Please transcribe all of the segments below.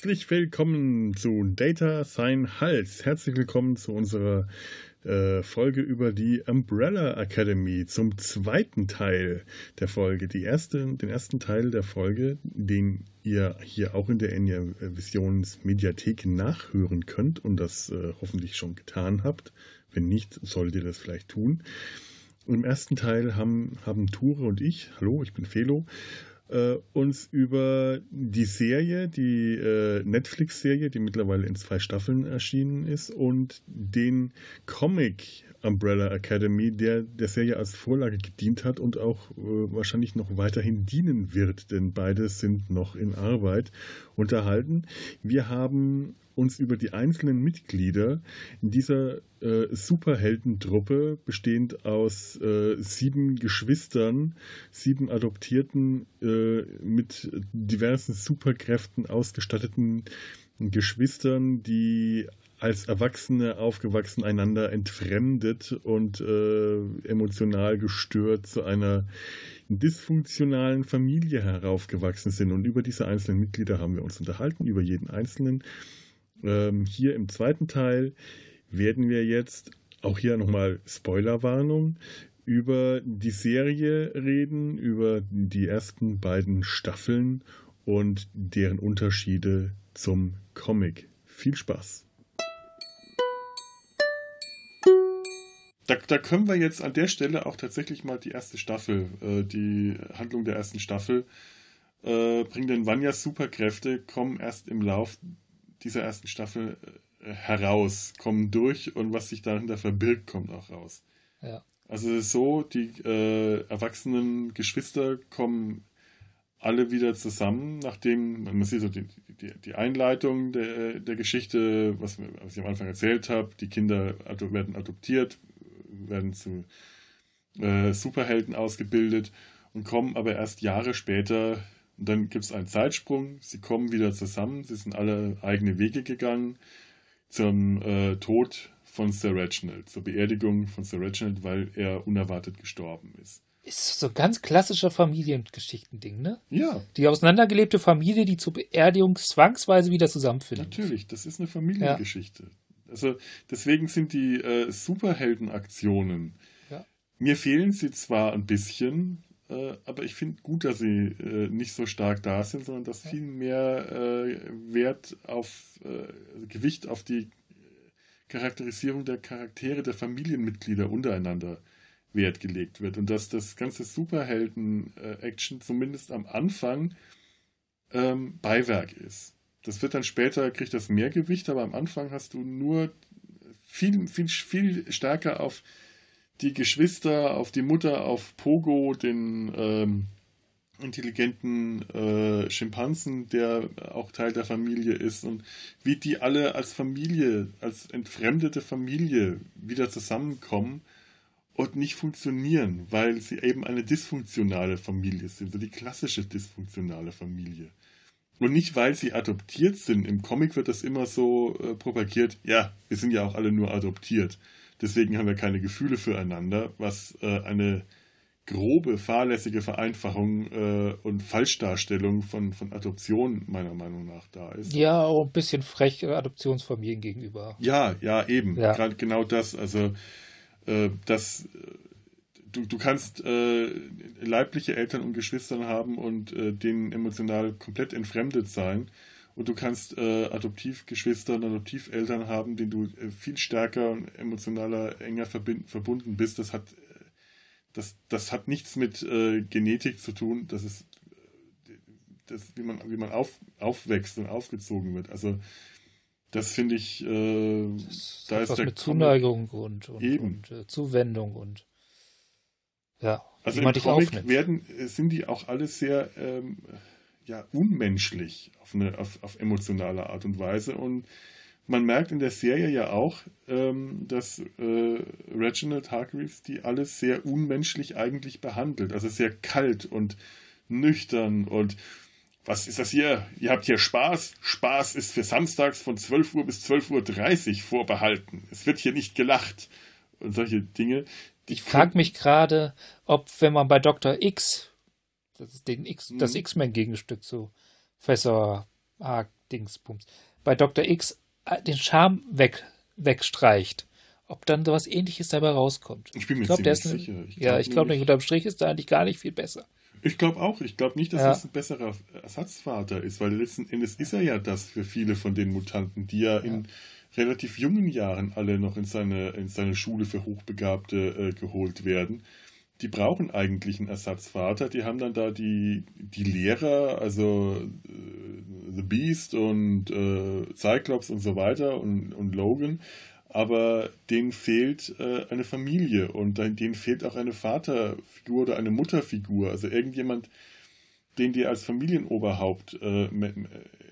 Herzlich willkommen zu Data Sign Hals. Herzlich willkommen zu unserer äh, Folge über die Umbrella Academy zum zweiten Teil der Folge. Die erste, den ersten Teil der Folge, den ihr hier auch in der Enya Visions Mediathek nachhören könnt und das äh, hoffentlich schon getan habt. Wenn nicht, solltet ihr das vielleicht tun. Im ersten Teil haben, haben Ture und ich, hallo, ich bin Felo, äh, uns über die Serie, die äh, Netflix-Serie, die mittlerweile in zwei Staffeln erschienen ist, und den Comic Umbrella Academy, der der Serie als Vorlage gedient hat und auch äh, wahrscheinlich noch weiterhin dienen wird, denn beide sind noch in Arbeit unterhalten. Wir haben uns über die einzelnen Mitglieder in dieser äh, Superheldentruppe, bestehend aus äh, sieben Geschwistern, sieben adoptierten, äh, mit diversen Superkräften ausgestatteten Geschwistern, die als Erwachsene aufgewachsen einander entfremdet und äh, emotional gestört zu einer dysfunktionalen Familie heraufgewachsen sind. Und über diese einzelnen Mitglieder haben wir uns unterhalten, über jeden einzelnen. Ähm, hier im zweiten Teil werden wir jetzt, auch hier nochmal Spoilerwarnung, über die Serie reden, über die ersten beiden Staffeln und deren Unterschiede zum Comic. Viel Spaß! Da, da, können wir jetzt an der Stelle auch tatsächlich mal die erste Staffel, äh, die Handlung der ersten Staffel, äh, bringen denn Vanyas Superkräfte, kommen erst im Lauf dieser ersten Staffel äh, heraus, kommen durch und was sich dahinter verbirgt, kommt auch raus. Ja. Also es ist so, die äh, erwachsenen Geschwister kommen alle wieder zusammen, nachdem, man sieht so die, die, die Einleitung der, der Geschichte, was, was, ich am Anfang erzählt habe, die Kinder werden adoptiert, werden zu äh, Superhelden ausgebildet und kommen aber erst Jahre später und dann gibt es einen Zeitsprung, sie kommen wieder zusammen, sie sind alle eigene Wege gegangen zum äh, Tod von Sir Reginald, zur Beerdigung von Sir Reginald, weil er unerwartet gestorben ist. Ist so ganz klassischer Familiengeschichtending, ne? Ja. Die auseinandergelebte Familie, die zur Beerdigung zwangsweise wieder zusammenfindet. Natürlich, das ist eine Familiengeschichte. Ja. Also deswegen sind die äh, Superheldenaktionen. Ja. Mir fehlen sie zwar ein bisschen, äh, aber ich finde gut, dass sie äh, nicht so stark da sind, sondern dass viel mehr äh, Wert auf äh, Gewicht auf die Charakterisierung der Charaktere der Familienmitglieder untereinander Wert gelegt wird und dass das ganze Superhelden-Action zumindest am Anfang ähm, Beiwerk ist. Das wird dann später, kriegt das mehr Gewicht, aber am Anfang hast du nur viel, viel, viel stärker auf die Geschwister, auf die Mutter, auf Pogo, den ähm, intelligenten äh, Schimpansen, der auch Teil der Familie ist und wie die alle als Familie, als entfremdete Familie wieder zusammenkommen und nicht funktionieren, weil sie eben eine dysfunktionale Familie sind, so die klassische dysfunktionale Familie. Und nicht, weil sie adoptiert sind. Im Comic wird das immer so äh, propagiert, ja, wir sind ja auch alle nur adoptiert. Deswegen haben wir keine Gefühle füreinander, was äh, eine grobe, fahrlässige Vereinfachung äh, und Falschdarstellung von, von Adoption meiner Meinung nach da ist. Ja, auch ein bisschen frech Adoptionsfamilien gegenüber. Ja, ja, eben. Ja. Gerade genau das. Also, äh, das, du, du kannst äh, leibliche Eltern und Geschwistern haben und äh, denen emotional komplett entfremdet sein und du kannst äh, Adoptivgeschwister und Adoptiveltern haben, denen du äh, viel stärker und emotionaler, enger verbunden bist. Das hat, äh, das, das hat nichts mit äh, Genetik zu tun. Das ist, äh, das, wie man, wie man auf, aufwächst und aufgezogen wird. Also, das finde ich, äh, das da ist der mit Zuneigung und, und, und äh, Zuwendung und ja. Also im Comic werden, sind die auch alle sehr ähm, ja, unmenschlich auf, eine, auf, auf emotionale Art und Weise. Und man merkt in der Serie ja auch, ähm, dass äh, Reginald Hargreaves die alles sehr unmenschlich eigentlich behandelt. Also sehr kalt und nüchtern und was ist das hier? Ihr habt hier Spaß. Spaß ist für samstags von 12 Uhr bis 12.30 Uhr vorbehalten. Es wird hier nicht gelacht. Und solche Dinge. Ich frage mich gerade, ob, wenn man bei Dr. X, das ist den X, das mhm. X-Men-Gegenstück zu Professor A. Dingsbums, bei Dr. X äh, den Charme weg, wegstreicht, ob dann sowas ähnliches dabei rauskommt. Ich bin mir ich glaub, ziemlich sicher. Ich ja, ich glaube nicht, unterm Strich ist da eigentlich gar nicht viel besser. Ich glaube auch. Ich glaube nicht, dass ja. das ein besserer Ersatzvater ist, weil letzten Endes ist er ja das für viele von den Mutanten, die ja, ja. in relativ jungen Jahren alle noch in seine, in seine Schule für Hochbegabte äh, geholt werden. Die brauchen eigentlich einen Ersatzvater. Die haben dann da die, die Lehrer, also äh, The Beast und äh, Cyclops und so weiter und, und Logan aber denen fehlt äh, eine Familie und denen fehlt auch eine Vaterfigur oder eine Mutterfigur, also irgendjemand, den die als Familienoberhaupt äh,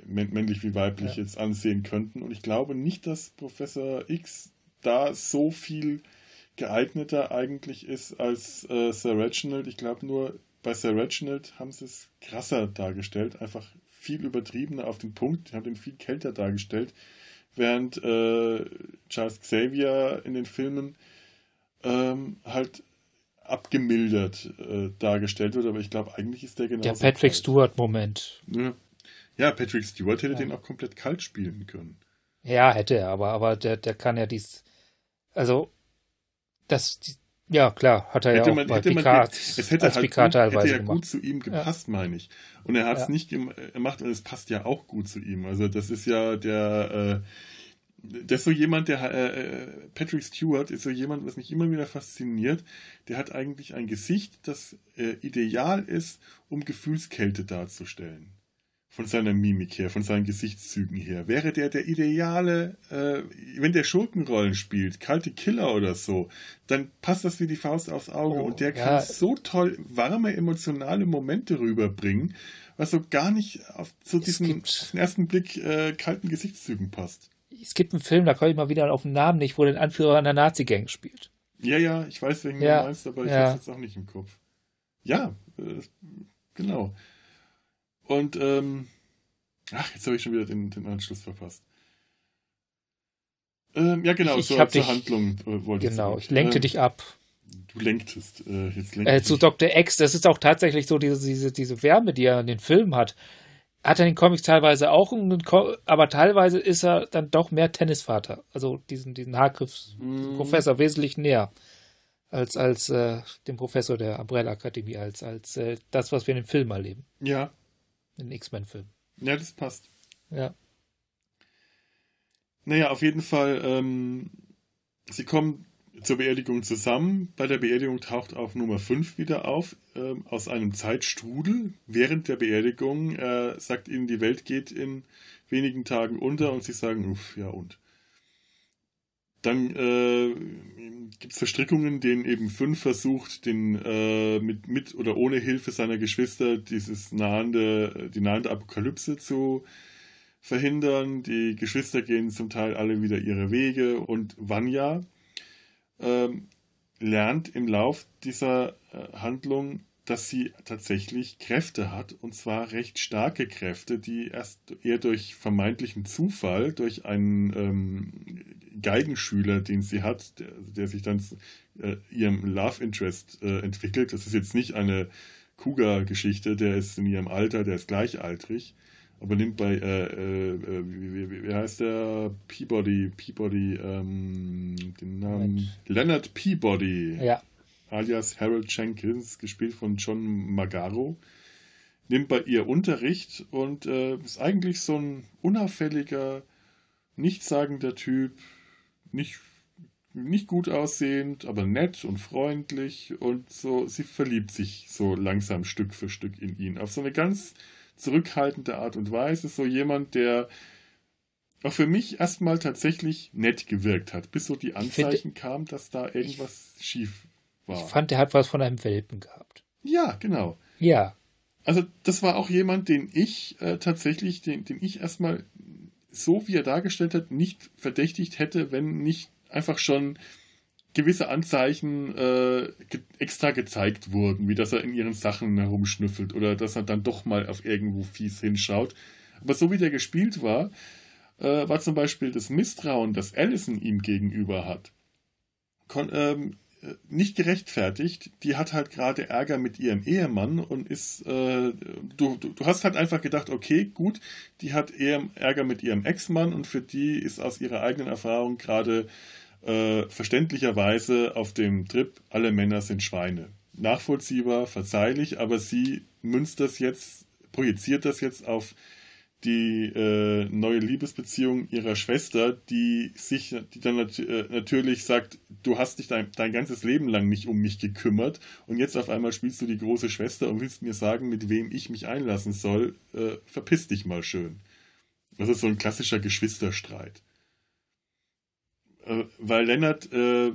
männlich wie weiblich ja. jetzt ansehen könnten. Und ich glaube nicht, dass Professor X da so viel geeigneter eigentlich ist als äh, Sir Reginald. Ich glaube nur, bei Sir Reginald haben sie es krasser dargestellt, einfach viel übertriebener auf den Punkt, die haben den viel kälter dargestellt während äh, Charles Xavier in den Filmen ähm, halt abgemildert äh, dargestellt wird, aber ich glaube, eigentlich ist der genau. Der Patrick Stewart-Moment. Ja. ja. Patrick Stewart hätte ja. den auch komplett kalt spielen können. Ja, hätte er, aber, aber der, der kann ja dies. Also, das, ja, klar, hat er hätte ja auch man, bei Picard, man, es hätte als halt Picard gut, hätte ja gemacht. gut zu ihm gepasst, ja. meine ich. Und er hat es ja. nicht gemacht und es passt ja auch gut zu ihm. Also das ist ja der, äh, das ist so jemand, der, äh, äh, Patrick Stewart ist so jemand, was mich immer wieder fasziniert. Der hat eigentlich ein Gesicht, das äh, ideal ist, um Gefühlskälte darzustellen von seiner Mimik her, von seinen Gesichtszügen her. Wäre der der ideale, äh, wenn der Schurkenrollen spielt, kalte Killer oder so, dann passt das wie die Faust aufs Auge. Oh, und der kann so toll warme, emotionale Momente rüberbringen, was so gar nicht auf so diesen auf den ersten Blick äh, kalten Gesichtszügen passt. Es gibt einen Film, da komme ich mal wieder auf den Namen nicht, wo der Anführer einer Nazi-Gang spielt. Ja, ja, ich weiß, welchen ja, du meinst, aber ich ja. habe es jetzt auch nicht im Kopf. Ja, äh, genau. Und ähm, ach, jetzt habe ich schon wieder den, den Anschluss verpasst. Ähm, ja, genau, ich, so, zur dich, Handlung äh, wollte ich Genau, ich lenkte ähm, dich ab. Du lenktest. Äh, jetzt lenkte äh, zu Dr. X, das ist auch tatsächlich so diese, diese, diese Wärme, die er in den Filmen hat. Hat er in den Comics teilweise auch, aber teilweise ist er dann doch mehr Tennisvater. Also diesen, diesen Haargriffs-Professor mm. wesentlich näher als, als äh, dem Professor der Umbrella Akademie, als, als äh, das, was wir in den Filmen erleben. Ja, in X-Men-Film. Ja, das passt. Ja. Naja, auf jeden Fall, ähm, sie kommen zur Beerdigung zusammen. Bei der Beerdigung taucht auch Nummer 5 wieder auf, äh, aus einem Zeitstrudel. Während der Beerdigung äh, sagt ihnen, die Welt geht in wenigen Tagen unter und sie sagen, uff, ja und. Dann äh, gibt es Verstrickungen, denen eben fünf versucht, den äh, mit, mit oder ohne Hilfe seiner Geschwister dieses nahende, die nahende Apokalypse zu verhindern. Die Geschwister gehen zum Teil alle wieder ihre Wege und Vanya ähm, lernt im Lauf dieser äh, Handlung dass sie tatsächlich Kräfte hat, und zwar recht starke Kräfte, die erst eher durch vermeintlichen Zufall, durch einen ähm, Geigenschüler, den sie hat, der, der sich dann äh, ihrem Love Interest äh, entwickelt. Das ist jetzt nicht eine Kuga-Geschichte, der ist in ihrem Alter, der ist gleichaltrig, aber nimmt bei, äh, äh, äh wie, wie, wie, heißt der? Peabody, Peabody, ähm, den Namen Leonard Peabody. Ja alias Harold Jenkins, gespielt von John Magaro, nimmt bei ihr Unterricht und äh, ist eigentlich so ein unauffälliger, nichtssagender Typ, nicht, nicht gut aussehend, aber nett und freundlich und so, sie verliebt sich so langsam Stück für Stück in ihn. Auf so eine ganz zurückhaltende Art und Weise, so jemand, der auch für mich erstmal tatsächlich nett gewirkt hat, bis so die Anzeichen kamen, dass da irgendwas schief war. Ich fand, der hat was von einem Welpen gehabt. Ja, genau. Ja. Also das war auch jemand, den ich äh, tatsächlich, den, den ich erstmal so wie er dargestellt hat, nicht verdächtigt hätte, wenn nicht einfach schon gewisse Anzeichen äh, ge extra gezeigt wurden, wie dass er in ihren Sachen herumschnüffelt oder dass er dann doch mal auf irgendwo fies hinschaut. Aber so wie der gespielt war, äh, war zum Beispiel das Misstrauen, das Allison ihm gegenüber hat, kon ähm, nicht gerechtfertigt. Die hat halt gerade Ärger mit ihrem Ehemann und ist, äh, du, du, du hast halt einfach gedacht, okay, gut, die hat eher Ärger mit ihrem Ex-Mann und für die ist aus ihrer eigenen Erfahrung gerade äh, verständlicherweise auf dem Trip, alle Männer sind Schweine. Nachvollziehbar, verzeihlich, aber sie münzt das jetzt, projiziert das jetzt auf die äh, neue Liebesbeziehung ihrer Schwester, die sich, die dann nat äh, natürlich sagt, du hast dich dein, dein ganzes Leben lang nicht um mich gekümmert und jetzt auf einmal spielst du die große Schwester und willst mir sagen, mit wem ich mich einlassen soll, äh, verpiss dich mal schön. Das ist so ein klassischer Geschwisterstreit. Äh, weil Lennart äh, äh,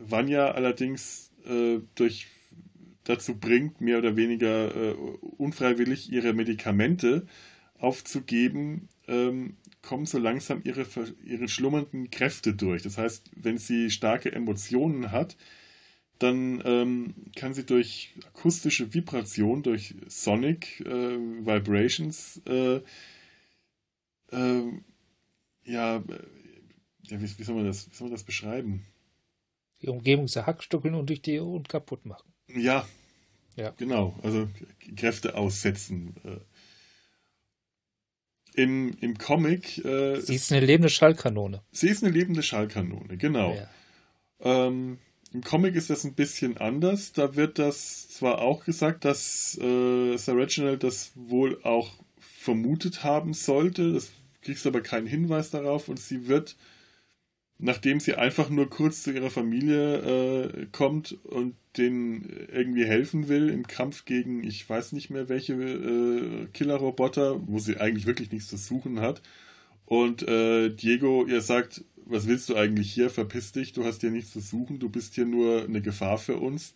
Vanya allerdings äh, durch dazu bringt, mehr oder weniger äh, unfreiwillig ihre Medikamente aufzugeben, ähm, kommen so langsam ihre, ihre schlummernden Kräfte durch. Das heißt, wenn sie starke Emotionen hat, dann ähm, kann sie durch akustische Vibration, durch Sonic äh, Vibrations, äh, äh, ja, ja wie, wie, soll man das, wie soll man das beschreiben? Die Umgebung zerhackstückeln und durch die und kaputt machen. Ja, ja. genau. Also Kräfte aussetzen. Im, im Comic. Äh, sie ist eine lebende Schallkanone. Sie ist eine lebende Schallkanone, genau. Ja. Ähm, Im Comic ist das ein bisschen anders. Da wird das zwar auch gesagt, dass äh, Sir Reginald das wohl auch vermutet haben sollte. Das kriegst aber keinen Hinweis darauf und sie wird nachdem sie einfach nur kurz zu ihrer Familie äh, kommt und denen irgendwie helfen will im Kampf gegen, ich weiß nicht mehr welche äh, Killerroboter, wo sie eigentlich wirklich nichts zu suchen hat. Und äh, Diego ihr sagt, was willst du eigentlich hier? Verpiss dich, du hast hier nichts zu suchen, du bist hier nur eine Gefahr für uns.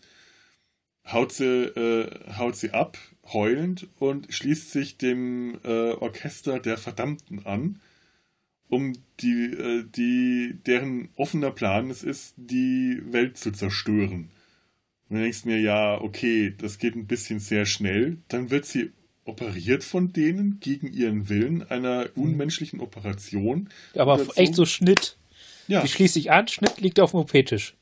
Haut sie, äh, haut sie ab, heulend, und schließt sich dem äh, Orchester der Verdammten an um die, äh, die, deren offener Plan es ist, die Welt zu zerstören. Und dann denkst du mir, ja, okay, das geht ein bisschen sehr schnell. Dann wird sie operiert von denen gegen ihren Willen, einer mhm. unmenschlichen Operation. Aber echt so Schnitt. Ja. Die schließt sich an, Schnitt liegt auf dem OP-Tisch.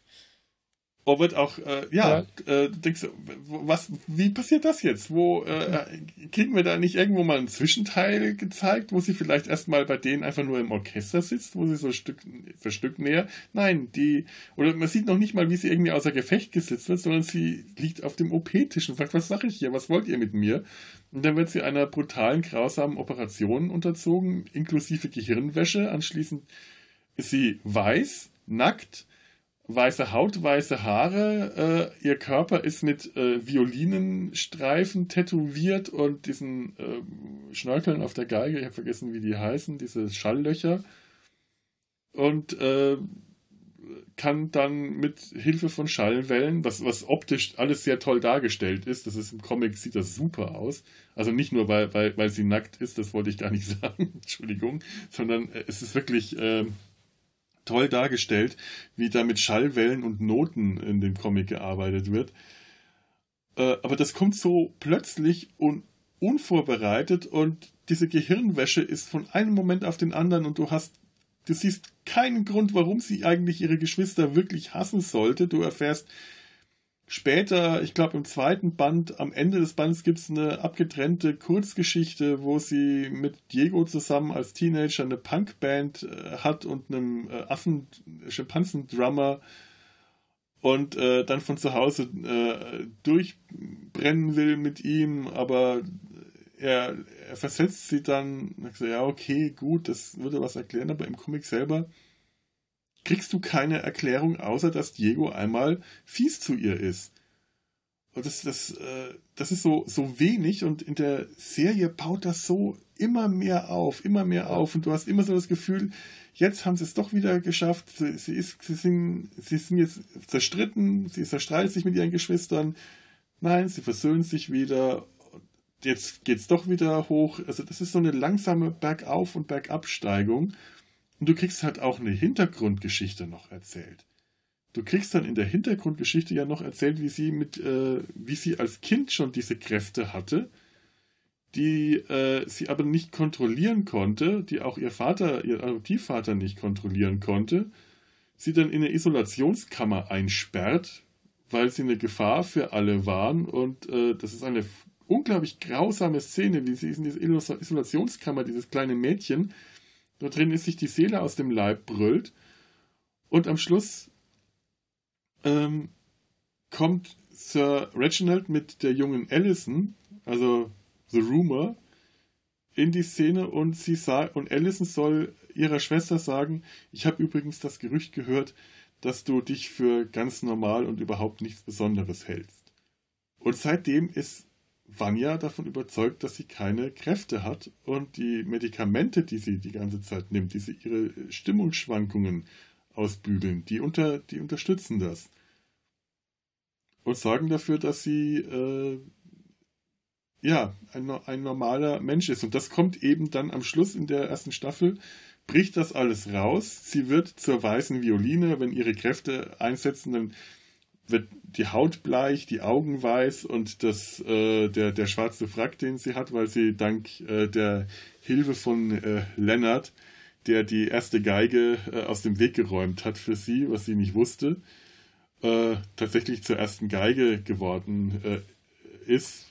Oh, wird auch, äh, ja, ja. Äh, denkst du, was, wie passiert das jetzt? Wo äh, kriegen wir da nicht irgendwo mal einen Zwischenteil gezeigt, wo sie vielleicht erstmal bei denen einfach nur im Orchester sitzt, wo sie so Stück für Stück näher? Nein, die, oder man sieht noch nicht mal, wie sie irgendwie außer Gefecht gesetzt wird, sondern sie liegt auf dem OP-Tisch und fragt, was mache ich hier? Was wollt ihr mit mir? Und dann wird sie einer brutalen, grausamen Operation unterzogen, inklusive Gehirnwäsche. Anschließend ist sie weiß, nackt, weiße Haut, weiße Haare. Äh, ihr Körper ist mit äh, Violinenstreifen tätowiert und diesen äh, Schnörkeln auf der Geige, ich habe vergessen, wie die heißen, diese Schalllöcher. Und äh, kann dann mit Hilfe von Schallwellen, was, was optisch alles sehr toll dargestellt ist, das ist im Comic, sieht das super aus. Also nicht nur, weil, weil, weil sie nackt ist, das wollte ich gar nicht sagen, Entschuldigung, sondern äh, es ist wirklich ähm, toll dargestellt, wie da mit Schallwellen und Noten in dem Comic gearbeitet wird. Äh, aber das kommt so plötzlich und unvorbereitet und diese Gehirnwäsche ist von einem Moment auf den anderen und du hast, du siehst keinen Grund, warum sie eigentlich ihre Geschwister wirklich hassen sollte. Du erfährst Später, ich glaube im zweiten Band, am Ende des Bandes gibt es eine abgetrennte Kurzgeschichte, wo sie mit Diego zusammen als Teenager eine Punkband äh, hat und einem äh, Affen, Schimpansendrummer und äh, dann von zu Hause äh, durchbrennen will mit ihm, aber er, er versetzt sie dann, so, ja, okay, gut, das würde was erklären, aber im Comic selber kriegst du keine Erklärung, außer dass Diego einmal fies zu ihr ist. Und das, das, äh, das ist so, so wenig und in der Serie baut das so immer mehr auf, immer mehr auf und du hast immer so das Gefühl, jetzt haben sie es doch wieder geschafft, sie, sie, ist, sie, sind, sie sind jetzt zerstritten, sie zerstreitet sich mit ihren Geschwistern, nein, sie versöhnt sich wieder. jetzt geht es doch wieder hoch. Also das ist so eine langsame Bergauf- und Bergabsteigung. Und du kriegst halt auch eine Hintergrundgeschichte noch erzählt. Du kriegst dann in der Hintergrundgeschichte ja noch erzählt, wie sie mit, äh, wie sie als Kind schon diese Kräfte hatte, die äh, sie aber nicht kontrollieren konnte, die auch ihr Vater, ihr Adoptivvater nicht kontrollieren konnte, sie dann in eine Isolationskammer einsperrt, weil sie eine Gefahr für alle waren. Und äh, das ist eine unglaublich grausame Szene, wie sie in dieser Isolationskammer, dieses kleine Mädchen, da drin ist sich die Seele aus dem Leib brüllt. Und am Schluss ähm, kommt Sir Reginald mit der jungen Allison, also The Rumor, in die Szene und sie und Allison soll ihrer Schwester sagen, ich habe übrigens das Gerücht gehört, dass du dich für ganz normal und überhaupt nichts Besonderes hältst. Und seitdem ist Vanya davon überzeugt, dass sie keine Kräfte hat und die Medikamente, die sie die ganze Zeit nimmt, die sie ihre Stimmungsschwankungen ausbügeln, die, unter, die unterstützen das. Und sorgen dafür, dass sie äh, ja ein, ein normaler Mensch ist. Und das kommt eben dann am Schluss in der ersten Staffel, bricht das alles raus. Sie wird zur weißen Violine, wenn ihre Kräfte einsetzen, dann wird die Haut bleich, die Augen weiß und das, äh, der, der schwarze Frack, den sie hat, weil sie dank äh, der Hilfe von äh, Lennart, der die erste Geige äh, aus dem Weg geräumt hat für sie, was sie nicht wusste, äh, tatsächlich zur ersten Geige geworden äh, ist,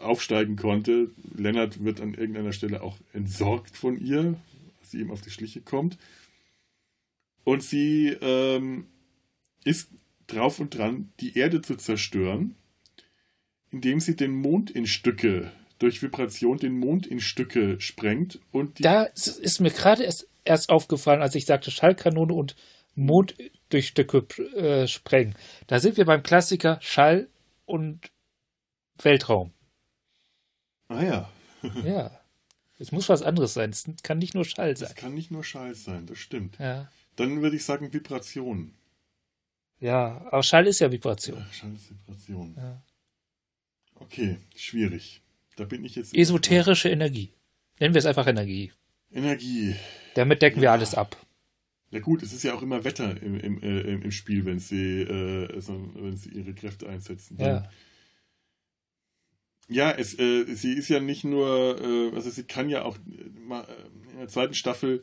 aufsteigen konnte. Lennart wird an irgendeiner Stelle auch entsorgt von ihr, als sie ihm auf die Schliche kommt. Und sie ähm, ist drauf und dran, die Erde zu zerstören, indem sie den Mond in Stücke, durch Vibration den Mond in Stücke sprengt. Und da ist mir gerade erst, erst aufgefallen, als ich sagte Schallkanone und Mond durch Stücke äh, sprengen. Da sind wir beim Klassiker Schall und Weltraum. Ah ja. ja. Es muss was anderes sein. Es kann nicht nur Schall sein. Es kann nicht nur Schall sein, das stimmt. Ja. Dann würde ich sagen Vibration. Ja, aber Schall ist ja Vibration. Ja, Schall ist Vibration. Ja. Okay, schwierig. Da bin ich jetzt. Esoterische Energie. Nennen wir es einfach Energie. Energie. Damit decken ja. wir alles ab. Ja gut, es ist ja auch immer Wetter im, im, äh, im Spiel, wenn sie, äh, also, wenn sie ihre Kräfte einsetzen. Dann, ja. Ja, es, äh, sie ist ja nicht nur, äh, also sie kann ja auch, äh, in der zweiten Staffel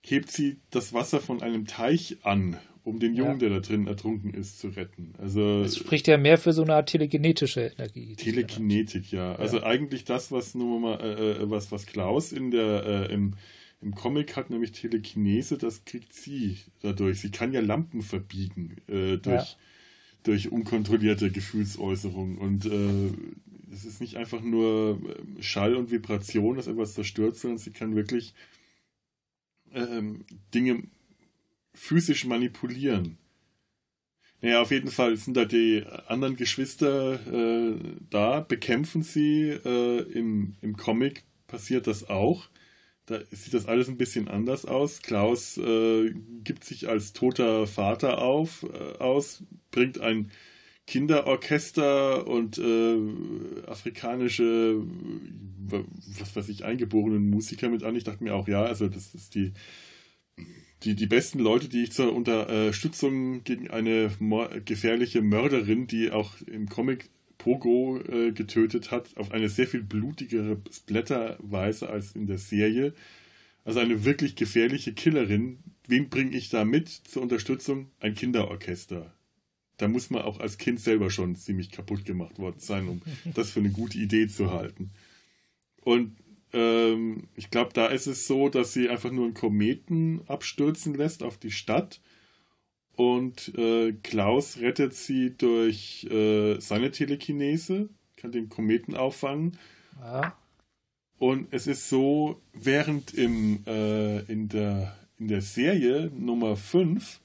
hebt sie das Wasser von einem Teich an um den Jungen, ja. der da drin ertrunken ist, zu retten. Also das spricht ja mehr für so eine Art telekinetische Energie. Telekinetik, ja. Also ja. eigentlich das, was nur mal, äh, äh, was, was Klaus in der, äh, im, im Comic hat, nämlich Telekinese, das kriegt sie dadurch. Sie kann ja Lampen verbiegen äh, durch, ja. durch unkontrollierte Gefühlsäußerung. Und äh, es ist nicht einfach nur äh, Schall und Vibration, das etwas zerstört, sondern sie kann wirklich ähm, Dinge physisch manipulieren. Naja, auf jeden Fall sind da die anderen Geschwister äh, da, bekämpfen sie. Äh, im, Im Comic passiert das auch. Da sieht das alles ein bisschen anders aus. Klaus äh, gibt sich als toter Vater auf, äh, aus, bringt ein Kinderorchester und äh, afrikanische, was weiß ich, eingeborenen Musiker mit an. Ich dachte mir auch, ja, also das ist die die, die besten Leute, die ich zur Unterstützung gegen eine gefährliche Mörderin, die auch im Comic Pogo äh, getötet hat, auf eine sehr viel blutigere Splatterweise als in der Serie. Also eine wirklich gefährliche Killerin. Wen bringe ich da mit zur Unterstützung? Ein Kinderorchester. Da muss man auch als Kind selber schon ziemlich kaputt gemacht worden sein, um das für eine gute Idee zu halten. Und ähm, ich glaube, da ist es so, dass sie einfach nur einen Kometen abstürzen lässt auf die Stadt. Und äh, Klaus rettet sie durch äh, seine Telekinese, kann den Kometen auffangen. Ja. Und es ist so, während im, äh, in, der, in der Serie Nummer 5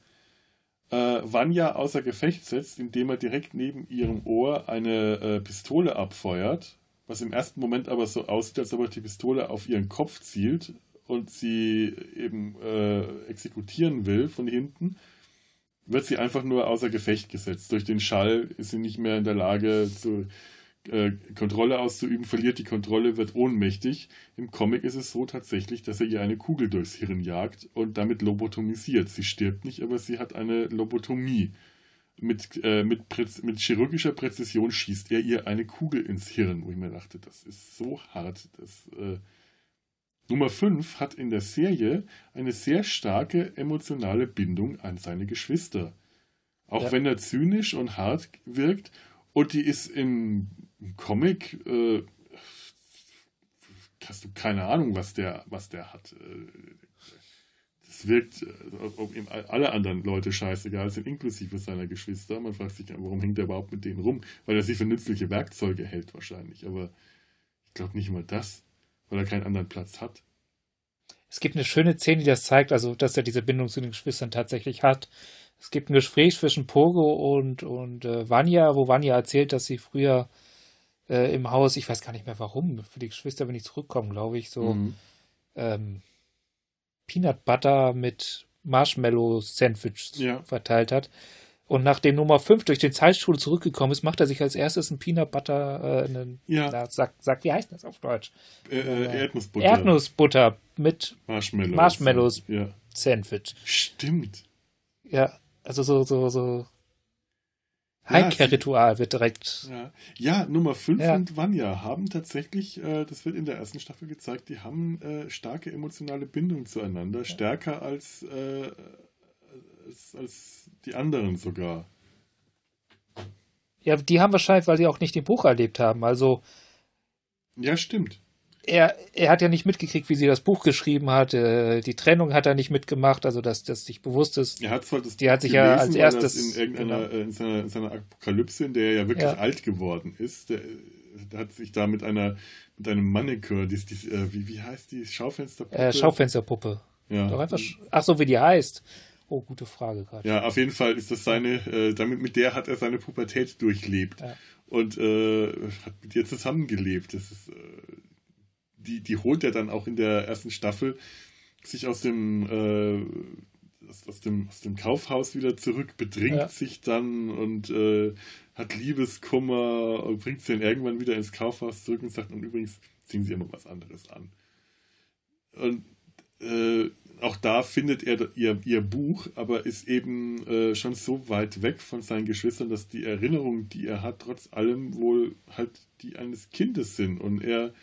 äh, Vanya außer Gefecht setzt, indem er direkt neben ihrem Ohr eine äh, Pistole abfeuert, was im ersten Moment aber so aussieht, als ob er die Pistole auf ihren Kopf zielt und sie eben äh, exekutieren will von hinten, wird sie einfach nur außer Gefecht gesetzt. Durch den Schall ist sie nicht mehr in der Lage zu äh, Kontrolle auszuüben, verliert die Kontrolle, wird ohnmächtig. Im Comic ist es so tatsächlich, dass er ihr eine Kugel durchs Hirn jagt und damit lobotomisiert. Sie stirbt nicht, aber sie hat eine Lobotomie. Mit, äh, mit, mit chirurgischer Präzision schießt er ihr eine Kugel ins Hirn, wo ich mir dachte, das ist so hart. Das, äh Nummer 5 hat in der Serie eine sehr starke emotionale Bindung an seine Geschwister. Auch ja. wenn er zynisch und hart wirkt und die ist im Comic, äh, hast du keine Ahnung, was der, was der hat. Das wirkt, ob ihm alle anderen Leute scheißegal sind, inklusive seiner Geschwister. Man fragt sich, warum hängt er überhaupt mit denen rum? Weil er sie für nützliche Werkzeuge hält, wahrscheinlich. Aber ich glaube nicht mal das, weil er keinen anderen Platz hat. Es gibt eine schöne Szene, die das zeigt, also dass er diese Bindung zu den Geschwistern tatsächlich hat. Es gibt ein Gespräch zwischen Pogo und, und äh, Vanya, wo Vanya erzählt, dass sie früher äh, im Haus, ich weiß gar nicht mehr warum, für die Geschwister, wenn die zurückkommen, glaube ich, so mhm. ähm, Peanut Butter mit Marshmallow Sandwich ja. verteilt hat. Und nachdem Nummer 5 durch den Zeitstuhl zurückgekommen ist, macht er sich als erstes ein Peanut Butter, äh, einen, ja. na, sag, sag, wie heißt das auf Deutsch? Äh, äh, Erdnussbutter. Erdnussbutter mit Marshmallows, Marshmallows ja. Sandwich. Stimmt. Ja, also so, so, so Heimkehrritual wird direkt. Ja, ja Nummer 5 ja. und Vanya haben tatsächlich, äh, das wird in der ersten Staffel gezeigt, die haben äh, starke emotionale Bindung zueinander, ja. stärker als, äh, als, als die anderen sogar. Ja, die haben wahrscheinlich, weil sie auch nicht den Buch erlebt haben. Also. Ja, stimmt er, er hat ja nicht mitgekriegt, wie sie das Buch geschrieben hat. Äh, die Trennung hat er nicht mitgemacht, also dass das sich bewusst ist. Er hat zwar das die hat sich gelesen, ja als erstes in irgendeiner genau. Äh, in, seiner, in seiner Apokalypse, in der er ja wirklich ja. alt geworden ist, der, der, hat sich da mit einer mit einem Manicure, die, die, äh, wie, wie heißt die Schaufensterpuppe? Äh, Schaufensterpuppe. Ja. Doch einfach, ach so, wie die heißt. Oh, gute Frage gerade. Ja, auf jeden Fall ist das seine, äh, damit mit der hat er seine Pubertät durchlebt. Ja. Und äh, hat mit ihr zusammengelebt. Das ist, äh, die, die holt er dann auch in der ersten Staffel sich aus dem, äh, aus, dem, aus dem Kaufhaus wieder zurück, bedringt ja. sich dann und äh, hat Liebeskummer und bringt sie dann irgendwann wieder ins Kaufhaus zurück und sagt, und übrigens ziehen sie immer was anderes an. Und äh, auch da findet er ihr, ihr Buch, aber ist eben äh, schon so weit weg von seinen Geschwistern, dass die Erinnerungen, die er hat, trotz allem wohl halt die eines Kindes sind. Und er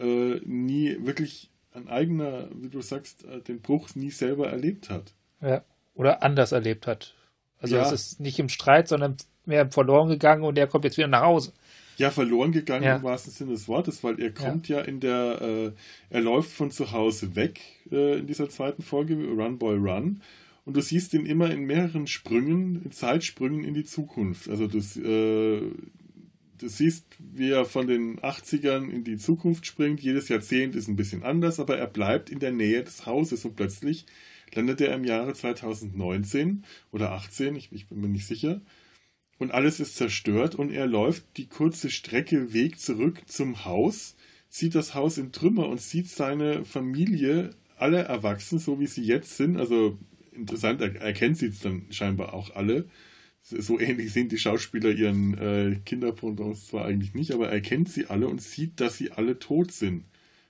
äh, nie wirklich an eigener, wie du sagst, äh, den Bruch nie selber erlebt hat. Ja, oder anders erlebt hat. Also ja. es ist nicht im Streit, sondern mehr verloren gegangen und er kommt jetzt wieder nach Hause. Ja, verloren gegangen ja. im wahrsten Sinne des Wortes, weil er kommt ja, ja in der, äh, er läuft von zu Hause weg äh, in dieser zweiten Folge, Run Boy Run. Und du siehst ihn immer in mehreren Sprüngen, in Zeitsprüngen in die Zukunft. Also das, äh, du siehst, wie er von den 80ern in die Zukunft springt. Jedes Jahrzehnt ist ein bisschen anders, aber er bleibt in der Nähe des Hauses und plötzlich landet er im Jahre 2019 oder 18, ich, ich bin mir nicht sicher. Und alles ist zerstört und er läuft die kurze Strecke Weg zurück zum Haus, sieht das Haus in Trümmer und sieht seine Familie, alle erwachsen, so wie sie jetzt sind. Also interessant, er, kennt sie dann scheinbar auch alle so ähnlich sind die Schauspieler ihren äh, Kinderpendants zwar eigentlich nicht, aber er kennt sie alle und sieht, dass sie alle tot sind.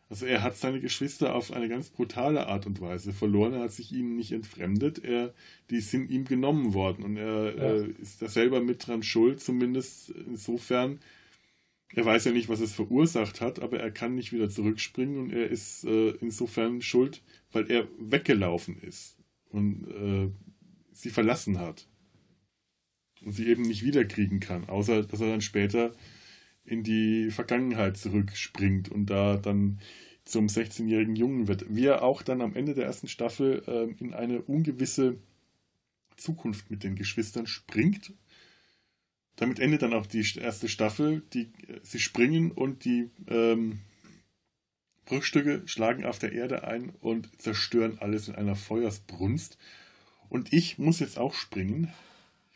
Also er hat seine Geschwister auf eine ganz brutale Art und Weise verloren. Er hat sich ihnen nicht entfremdet. Er, die sind ihm genommen worden und er ja. äh, ist da selber mit dran schuld, zumindest insofern. Er weiß ja nicht, was es verursacht hat, aber er kann nicht wieder zurückspringen und er ist äh, insofern schuld, weil er weggelaufen ist und äh, sie verlassen hat und sie eben nicht wiederkriegen kann, außer dass er dann später in die Vergangenheit zurückspringt und da dann zum 16-jährigen Jungen wird. Wie er auch dann am Ende der ersten Staffel äh, in eine ungewisse Zukunft mit den Geschwistern springt. Damit endet dann auch die erste Staffel. Die, äh, sie springen und die ähm, Bruchstücke schlagen auf der Erde ein und zerstören alles in einer Feuersbrunst. Und ich muss jetzt auch springen.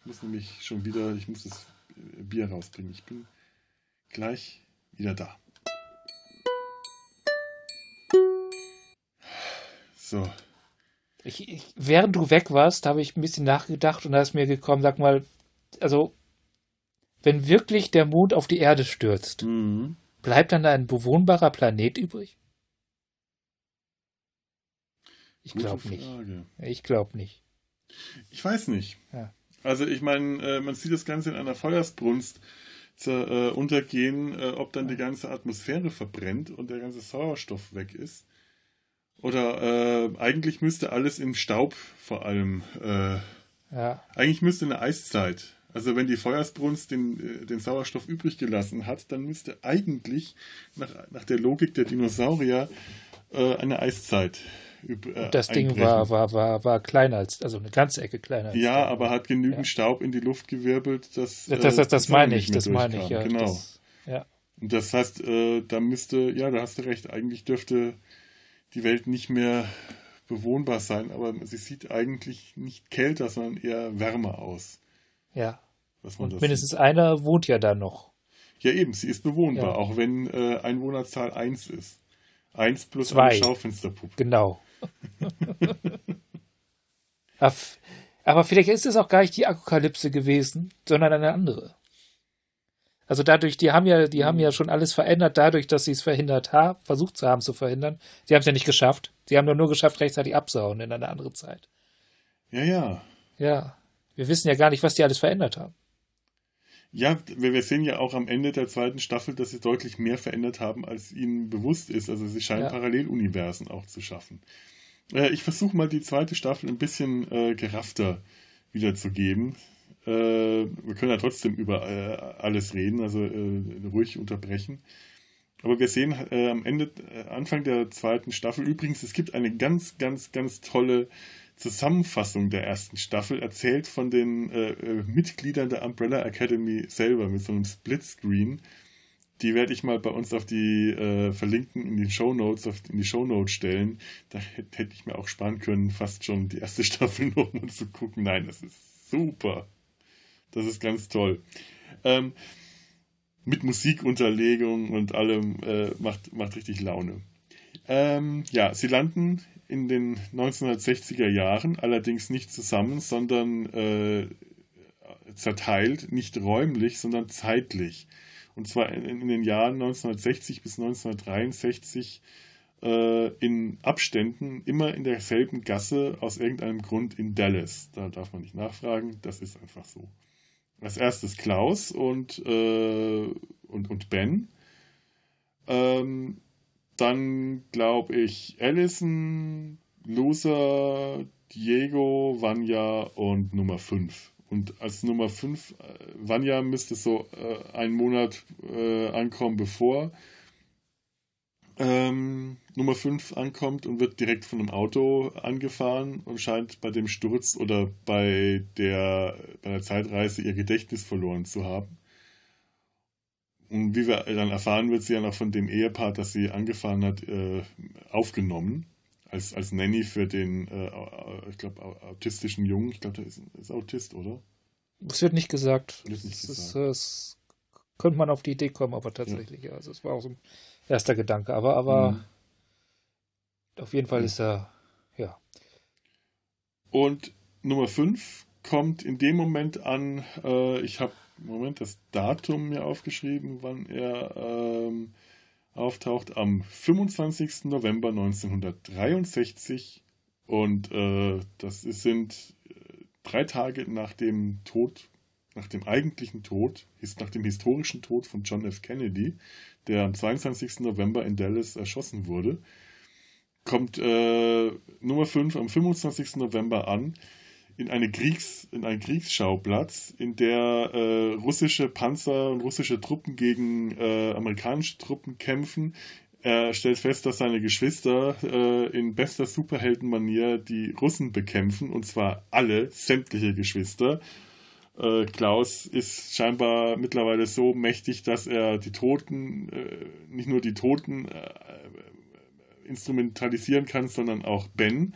Ich muss nämlich schon wieder, ich muss das Bier rausbringen. Ich bin gleich wieder da. So. Ich, ich, während du weg warst, habe ich ein bisschen nachgedacht und da ist mir gekommen, sag mal, also wenn wirklich der Mond auf die Erde stürzt, Mhm. bleibt dann da ein bewohnbarer Planet übrig? Ich glaube nicht. Ich glaube nicht. Ich weiß nicht. Ja. Also ich meine, äh, man sieht das Ganze in einer Feuersbrunst zu, äh, untergehen, äh, ob dann die ganze Atmosphäre verbrennt und der ganze Sauerstoff weg ist. Oder äh, eigentlich müsste alles in Staub vor allem. Äh, Ja, eigentlich müsste eine Eiszeit. Also wenn die Feuersbrunst den, äh, den Sauerstoff übrig gelassen hat, dann müsste eigentlich nach, nach der Logik der Dinosaurier eine Eiszeit äh, das Ding war, war, war, war kleiner als, also eine ganze Ecke kleiner als Ja, aber hat genügend Ja. Staub in die Luft gewirbelt, dass. Das, äh, das, das, das meine ich, das meine ich, ja. Genau. Das, ja. Und das heißt, äh, da müsste, ja, da hast du recht, eigentlich dürfte die Welt nicht mehr bewohnbar sein, aber sie sieht eigentlich nicht kälter, sondern eher wärmer aus. ja. Was man Und das mindestens einer wohnt ja da noch. Ja, eben, sie ist bewohnbar, Ja. auch wenn äh, Einwohnerzahl 1 ist. 1 plus Zwei. eine Schaufensterpuppe. Genau. aber, vielleicht ist es auch gar nicht die Apokalypse gewesen, sondern eine andere. Also dadurch, die haben ja, die haben ja schon alles verändert, dadurch, dass sie es verhindert haben, versucht zu haben zu verhindern. Sie haben es ja nicht geschafft. Sie haben nur, nur geschafft, rechtzeitig abzuhauen in eine andere Zeit. Ja, ja. Ja. Wir wissen ja gar nicht, was die alles verändert haben. Ja, wir, wir sehen ja auch am Ende der zweiten Staffel, dass sie deutlich mehr verändert haben, als ihnen bewusst ist. Also sie scheinen Ja. Paralleluniversen auch zu schaffen. Äh, ich versuche mal die zweite Staffel ein bisschen äh, geraffter wiederzugeben. Äh, wir können ja trotzdem über äh, alles reden, also äh, ruhig unterbrechen. Aber wir sehen äh, am Ende, äh, Anfang der zweiten Staffel, übrigens, es gibt eine ganz, ganz, ganz tolle Zusammenfassung der ersten Staffel, erzählt von den äh, äh, Mitgliedern der Umbrella Academy selber mit so einem Splitscreen. Die werde ich mal bei uns auf die äh, verlinken in den Show Notes, in die Show Notes stellen. Da hätte hätte ich mir auch sparen können, fast schon die erste Staffel nochmal zu gucken. Nein, das ist super. Das ist ganz toll. Ähm, mit Musikunterlegung und allem äh, macht, macht richtig Laune. Ähm, ja, sie landen in den 1960er Jahren, allerdings nicht zusammen, sondern äh, zerteilt, nicht räumlich, sondern zeitlich. Und zwar in, den Jahren 1960 bis 1963 äh, in Abständen, immer in derselben Gasse, aus irgendeinem Grund in Dallas. Da darf man nicht nachfragen, das ist einfach so. Als erstes Klaus und, äh, und, und Ben. Ähm, dann glaube ich Allison, Loser, Diego, Vanya und Nummer 5. Und als Nummer 5, äh, Vanya müsste so äh, einen Monat äh, ankommen, bevor ähm, Nummer 5 ankommt und wird direkt von einem Auto angefahren und scheint bei dem Sturz oder bei der, bei der Zeitreise ihr Gedächtnis verloren zu haben. Und wie wir dann erfahren, wird sie dann auch von dem Ehepaar, das sie angefahren hat, äh, aufgenommen. Als, als Nanny für den, äh, ich glaube, autistischen Jungen. Ich glaube, der ist, ist Autist, oder? Es wird nicht gesagt. Wird nicht das, gesagt. Ist, das könnte man auf die Idee kommen, aber tatsächlich, ja. Also es war auch so ein erster Gedanke. Aber, aber Mhm. auf jeden Fall Mhm. ist er, ja. Und Nummer 5 kommt in dem Moment an, äh, ich habe Moment das Datum mir aufgeschrieben, wann er ähm, auftaucht, am 25. November 1963 und äh, das ist, sind äh, drei Tage nach dem Tod, nach dem eigentlichen Tod, nach dem historischen Tod von John F. Kennedy, der am 22. November in Dallas erschossen wurde, kommt äh, Nummer 5 am 25. November an in, eine Kriegs, in einen Kriegsschauplatz, in der äh, russische Panzer und russische Truppen gegen äh, amerikanische Truppen kämpfen. Er stellt fest, dass seine Geschwister äh, in bester Superheldenmanier die Russen bekämpfen, und zwar alle, sämtliche Geschwister. Äh, Klaus ist scheinbar mittlerweile so mächtig, dass er die Toten, äh, nicht nur die Toten äh, instrumentalisieren kann, sondern auch Ben.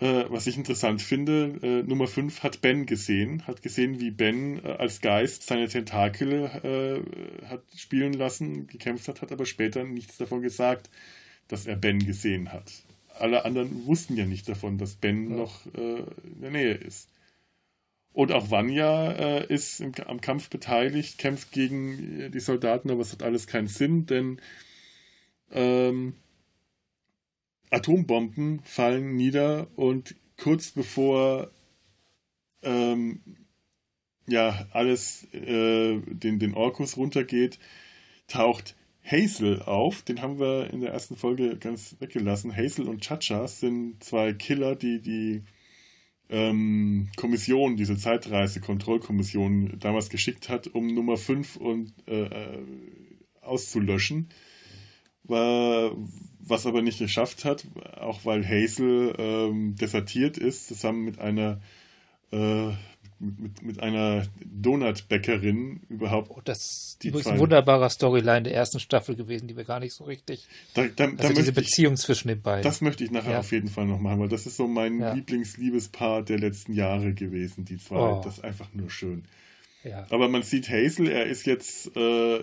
Äh, was ich interessant finde, äh, Nummer 5 hat Ben gesehen, hat gesehen, wie Ben äh, als Geist seine Tentakel äh, hat spielen lassen, gekämpft hat, hat aber später nichts davon gesagt, dass er Ben gesehen hat. Alle anderen wussten ja nicht davon, dass Ben Ja. noch äh, in der Nähe ist. Und auch Vanya äh, ist im, am Kampf beteiligt, kämpft gegen die Soldaten, aber es hat alles keinen Sinn, denn ähm, Atombomben fallen nieder und kurz bevor ähm, ja alles äh, den, den Orkus runtergeht, taucht Hazel auf. Den haben wir in der ersten Folge ganz weggelassen. Hazel und Chacha sind zwei Killer, die die ähm, Kommission, diese Zeitreise-Kontrollkommission damals geschickt hat, um Nummer 5 und, äh, äh, auszulöschen. War, was aber nicht geschafft hat, auch weil Hazel ähm, desertiert ist, zusammen mit einer äh, mit, mit einer Donutbäckerin überhaupt. Oh, das ist ein wunderbarer Storyline der ersten Staffel gewesen, die wir gar nicht so richtig. Da, da, also da diese Beziehung ich, zwischen den beiden. Das möchte ich nachher ja. auf jeden Fall noch machen, weil das ist so mein ja. Lieblingsliebespaar der letzten Jahre gewesen, die zwei. Oh. Das ist einfach nur schön. Aber man sieht Hazel, er ist jetzt äh,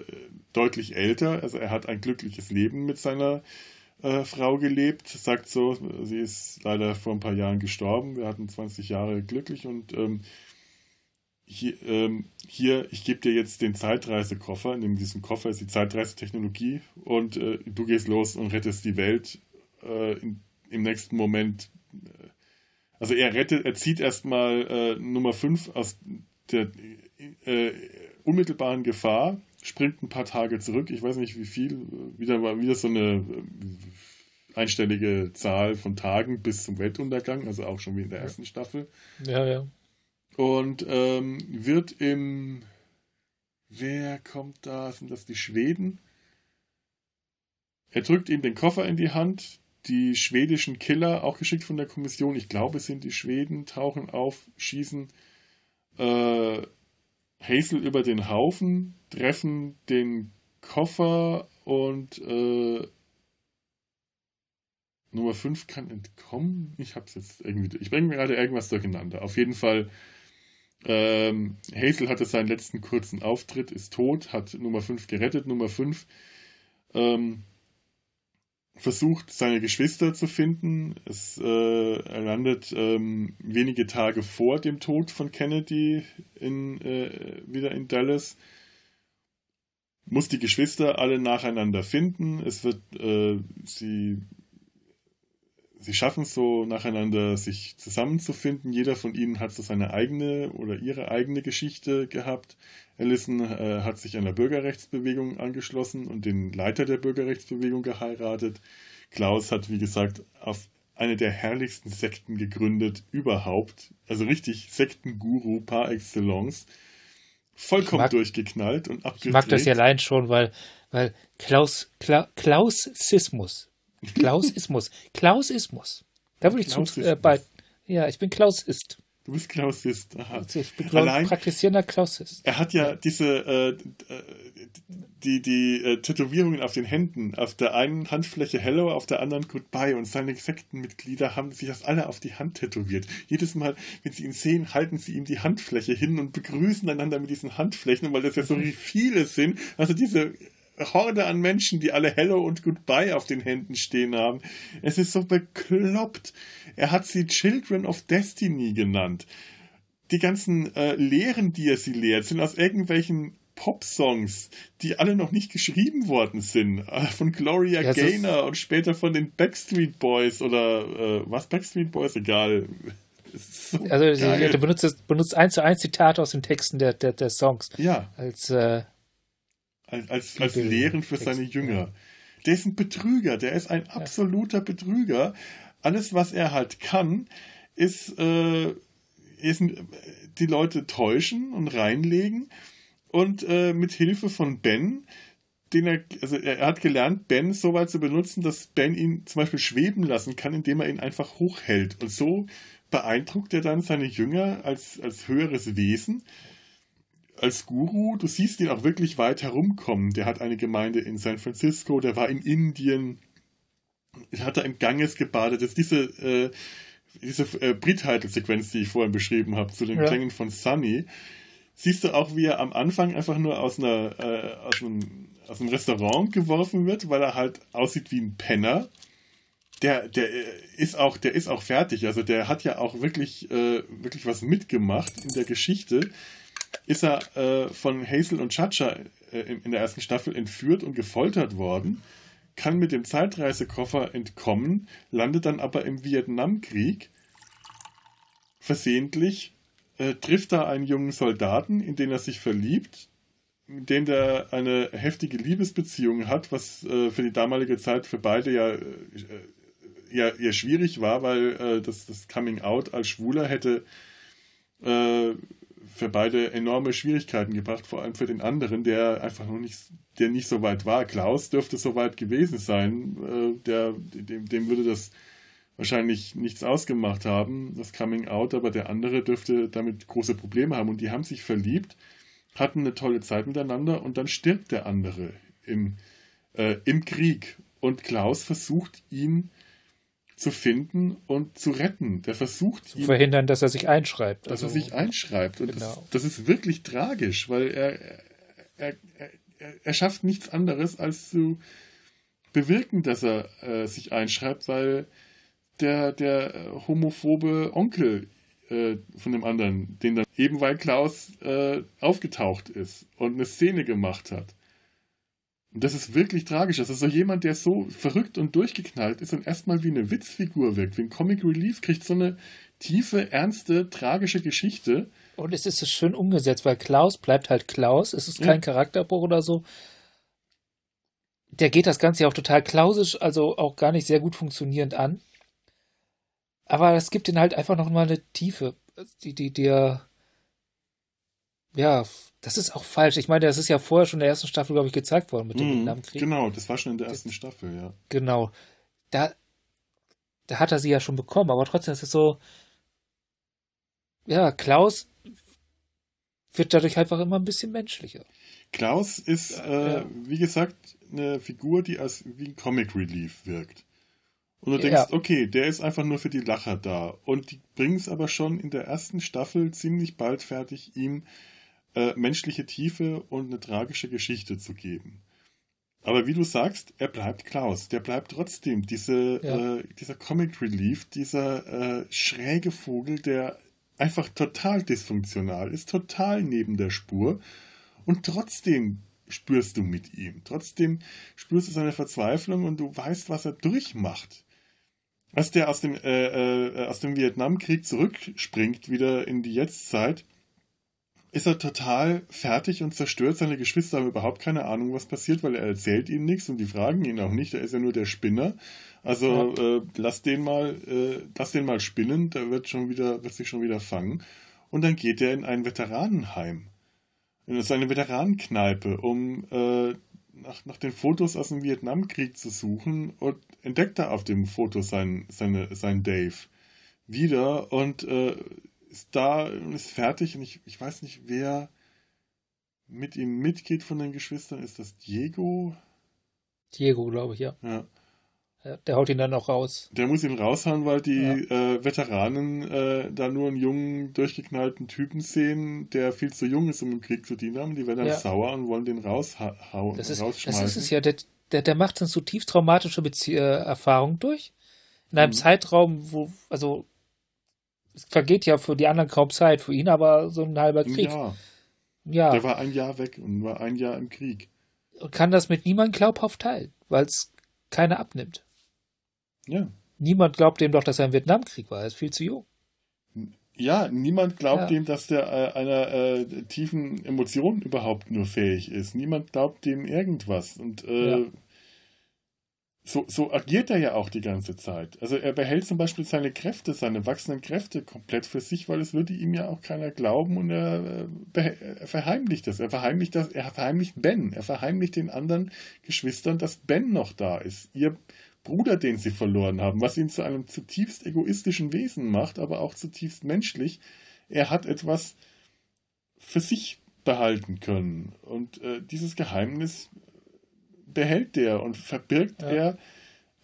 deutlich älter, also er hat ein glückliches Leben mit seiner äh, Frau gelebt, sagt so, sie ist leider vor ein paar Jahren gestorben, wir hatten 20 Jahre glücklich und ähm, hier, ähm, hier, ich gebe dir jetzt den Zeitreisekoffer, in diesem Koffer ist die Zeitreisetechnologie und äh, du gehst los und rettest die Welt äh, in, im nächsten Moment. Also er rettet, er zieht erstmal äh, Nummer 5 aus der äh, unmittelbaren Gefahr, springt ein paar Tage zurück, ich weiß nicht wie viel, wieder mal wieder so eine äh, einstellige Zahl von Tagen bis zum Weltuntergang, also auch schon wie in der ersten Staffel. Ja, ja und ähm, wird im. Wer kommt da? Sind das die Schweden? Er drückt ihm den Koffer in die Hand. Die schwedischen Killer, auch geschickt von der Kommission, ich glaube, es sind die Schweden, tauchen auf, schießen äh, Hazel über den Haufen, treffen den Koffer und äh, Nummer 5 kann entkommen. Ich hab's jetzt irgendwie. Ich bringe mir gerade irgendwas durcheinander. Auf jeden Fall ähm, Hazel hatte seinen letzten kurzen Auftritt, ist tot, hat Nummer 5 gerettet. Nummer 5 ähm, versucht, seine Geschwister zu finden. Es, äh, er landet ähm, wenige Tage vor dem Tod von Kennedy in, äh, wieder in Dallas. Muss die Geschwister alle nacheinander finden. Es wird, äh, sie sie schaffen es so nacheinander, sich zusammenzufinden. Jeder von ihnen hat so seine eigene oder ihre eigene Geschichte gehabt. Allison äh, hat sich einer Bürgerrechtsbewegung angeschlossen und den Leiter der Bürgerrechtsbewegung geheiratet. Klaus hat, wie gesagt, auf eine der herrlichsten Sekten gegründet überhaupt. Also richtig Sektenguru par excellence. Vollkommen mag, durchgeknallt und abgedreht. Ich mag das ja allein schon, weil, weil Klaus, Kla, Klausismus Klausismus. Klausismus. Da würde ich zu, äh, bei. Ja, ich bin Klausist. Du bist Klausist. Aha. Also ich bin Klaus, Allein, praktizierender Klausist. Er hat ja, ja. diese äh, die, die äh, Tätowierungen auf den Händen, auf der einen Handfläche Hello, auf der anderen Goodbye und seine Sektenmitglieder haben sich das alle auf die Hand tätowiert. Jedes Mal, wenn sie ihn sehen, halten sie ihm die Handfläche hin und begrüßen einander mit diesen Handflächen, weil das ja so viele sind. Also diese Horde an Menschen, die alle Hello und Goodbye auf den Händen stehen haben. Es ist so bekloppt. Er hat sie Children of Destiny genannt. Die ganzen äh, Lehren, die er sie lehrt, sind aus irgendwelchen Pop-Songs, die alle noch nicht geschrieben worden sind. Äh, von Gloria ja, Gaynor und später von den Backstreet Boys oder äh, was Backstreet Boys? Egal. So also geil. du benutzt, benutzt eins zu eins Zitate aus den Texten der, der, der Songs. Ja. Als äh, als, als, als Lehren für seine Jünger. Der ist ein Betrüger, der ist ein absoluter Betrüger. Alles, was er halt kann, ist, äh, ist die Leute täuschen und reinlegen und äh, mit Hilfe von Ben, den er, also er hat gelernt, Ben so weit zu benutzen, dass Ben ihn zum Beispiel schweben lassen kann, indem er ihn einfach hochhält. Und so beeindruckt er dann seine Jünger als, als höheres Wesen als Guru, du siehst ihn auch wirklich weit herumkommen. Der hat eine Gemeinde in San Francisco, der war in Indien, hat da im Ganges gebadet. Das ist diese, äh, diese äh, Brit-Title-Sequenz, die ich vorhin beschrieben habe, zu den ja. Klängen von Sunny. Siehst du auch, wie er am Anfang einfach nur aus, einer, äh, aus, einem, aus einem Restaurant geworfen wird, weil er halt aussieht wie ein Penner der, der ist auch, der ist auch fertig. Also der hat ja auch wirklich, äh, wirklich was mitgemacht in der Geschichte. Ist er äh, von Hazel und Chacha äh, in, in der ersten Staffel entführt und gefoltert worden, kann mit dem Zeitreisekoffer entkommen, landet dann aber im Vietnamkrieg. Versehentlich, äh, trifft da einen jungen Soldaten, in den er sich verliebt, mit dem der eine heftige Liebesbeziehung hat, was äh, für die damalige Zeit für beide ja, äh, ja, ja schwierig war, weil äh, das, das Coming Out als Schwuler hätte äh, für beide enorme Schwierigkeiten gebracht, vor allem für den anderen, der einfach noch nicht, der nicht so weit war. Klaus dürfte so weit gewesen sein, äh, der, dem, dem würde das wahrscheinlich nichts ausgemacht haben, das Coming Out, aber der andere dürfte damit große Probleme haben und die haben sich verliebt, hatten eine tolle Zeit miteinander und dann stirbt der andere im, äh, im Krieg und Klaus versucht ihn zu finden und zu retten. Der versucht zu ihn, verhindern, dass er sich einschreibt. Dass also, er sich einschreibt. Und genau. das, das, ist wirklich tragisch, weil er, er, er, er, schafft nichts anderes, als zu bewirken, dass er äh, sich einschreibt, weil der, der homophobe Onkel äh, von dem anderen, den dann eben weil Klaus äh, aufgetaucht ist und eine Szene gemacht hat. Und das ist wirklich tragisch. Das ist so jemand, der so verrückt und durchgeknallt ist und erstmal wie eine Witzfigur wirkt, wie ein Comic Relief, kriegt so eine tiefe, ernste, tragische Geschichte. Und es ist so schön umgesetzt, weil Klaus bleibt halt Klaus. Es ist kein ja. Charakterbruch oder so. Der geht das Ganze ja auch total klausisch, also auch gar nicht sehr gut funktionierend an. Aber es gibt ihn halt einfach noch mal eine Tiefe, die, die, der, ja, das ist auch falsch. Ich meine, das ist ja vorher schon in der ersten Staffel, glaube ich, gezeigt worden mit dem mm, Vietnamkrieg. Genau, das war schon in der ersten das, Staffel, ja. Genau. Da, da hat er sie ja schon bekommen, aber trotzdem ist es so, ja, Klaus wird dadurch einfach immer ein bisschen menschlicher. Klaus ist, äh, ja. wie gesagt, eine Figur, die als wie ein Comic Relief wirkt. Und du denkst, ja. okay, der ist einfach nur für die Lacher da. Und die bringen es aber schon in der ersten Staffel ziemlich bald fertig, ihm äh, menschliche Tiefe und eine tragische Geschichte zu geben. Aber wie du sagst, er bleibt Klaus. Der bleibt trotzdem diese, ja. äh, dieser Comic Relief, dieser äh, schräge Vogel, der einfach total dysfunktional ist, total neben der Spur. Und trotzdem spürst du mit ihm. Trotzdem spürst du seine Verzweiflung und du weißt, was er durchmacht. Als der aus dem, äh, äh, aus dem Vietnamkrieg zurückspringt, wieder in die Jetztzeit, ist er total fertig und zerstört. Seine Geschwister haben überhaupt keine Ahnung, was passiert, weil er erzählt ihnen nichts und die fragen ihn auch nicht. Er ist ja nur der Spinner. Also ja. äh, lass den mal, äh, lass den mal spinnen, der wird schon wieder, wird sich schon wieder fangen. Und dann geht er in ein Veteranenheim. In seine Veteranenkneipe, um äh, nach, nach den Fotos aus dem Vietnamkrieg zu suchen und entdeckt er auf dem Foto sein, seine, sein Dave wieder und äh, ist da und ist fertig und ich, ich weiß nicht, wer mit ihm mitgeht von den Geschwistern. Ist das Diego? Diego, glaube ich, ja. Ja. Der haut ihn dann auch raus. Der muss ihn raushauen, weil die ja. äh, Veteranen äh, da nur einen jungen, durchgeknallten Typen sehen, der viel zu jung ist, um im Krieg zu dienen haben. Die werden dann ja. sauer und wollen den raushauen, das ist, rausschmeißen. Das ist es ja. Der, der, der macht dann zutiefst traumatische Bezie äh, Erfahrungen durch. In einem mhm. Zeitraum, wo, also, es vergeht ja für die anderen kaum Zeit, für ihn aber so ein halber Krieg. Ja. ja. Der war ein Jahr weg und war ein Jahr im Krieg. Und kann das mit niemandem glaubhaft teilen, weil es keiner abnimmt. Ja. Niemand glaubt dem doch, dass er im Vietnamkrieg war. Er ist viel zu jung. Ja, niemand glaubt ja. dem, dass der äh, einer äh, tiefen Emotion überhaupt nur fähig ist. Niemand glaubt dem irgendwas. Und äh, ja. So, so agiert er ja auch die ganze Zeit. Also er behält zum Beispiel seine Kräfte, seine wachsenden Kräfte komplett für sich, weil es würde ihm ja auch keiner glauben und er, äh, er verheimlicht das. Er verheimlicht das, er verheimlicht Ben. Er verheimlicht den anderen Geschwistern, dass Ben noch da ist. Ihr Bruder, den sie verloren haben, was ihn zu einem zutiefst egoistischen Wesen macht, aber auch zutiefst menschlich. Er hat etwas für sich behalten können. Und äh, dieses Geheimnis behält der und verbirgt ja. er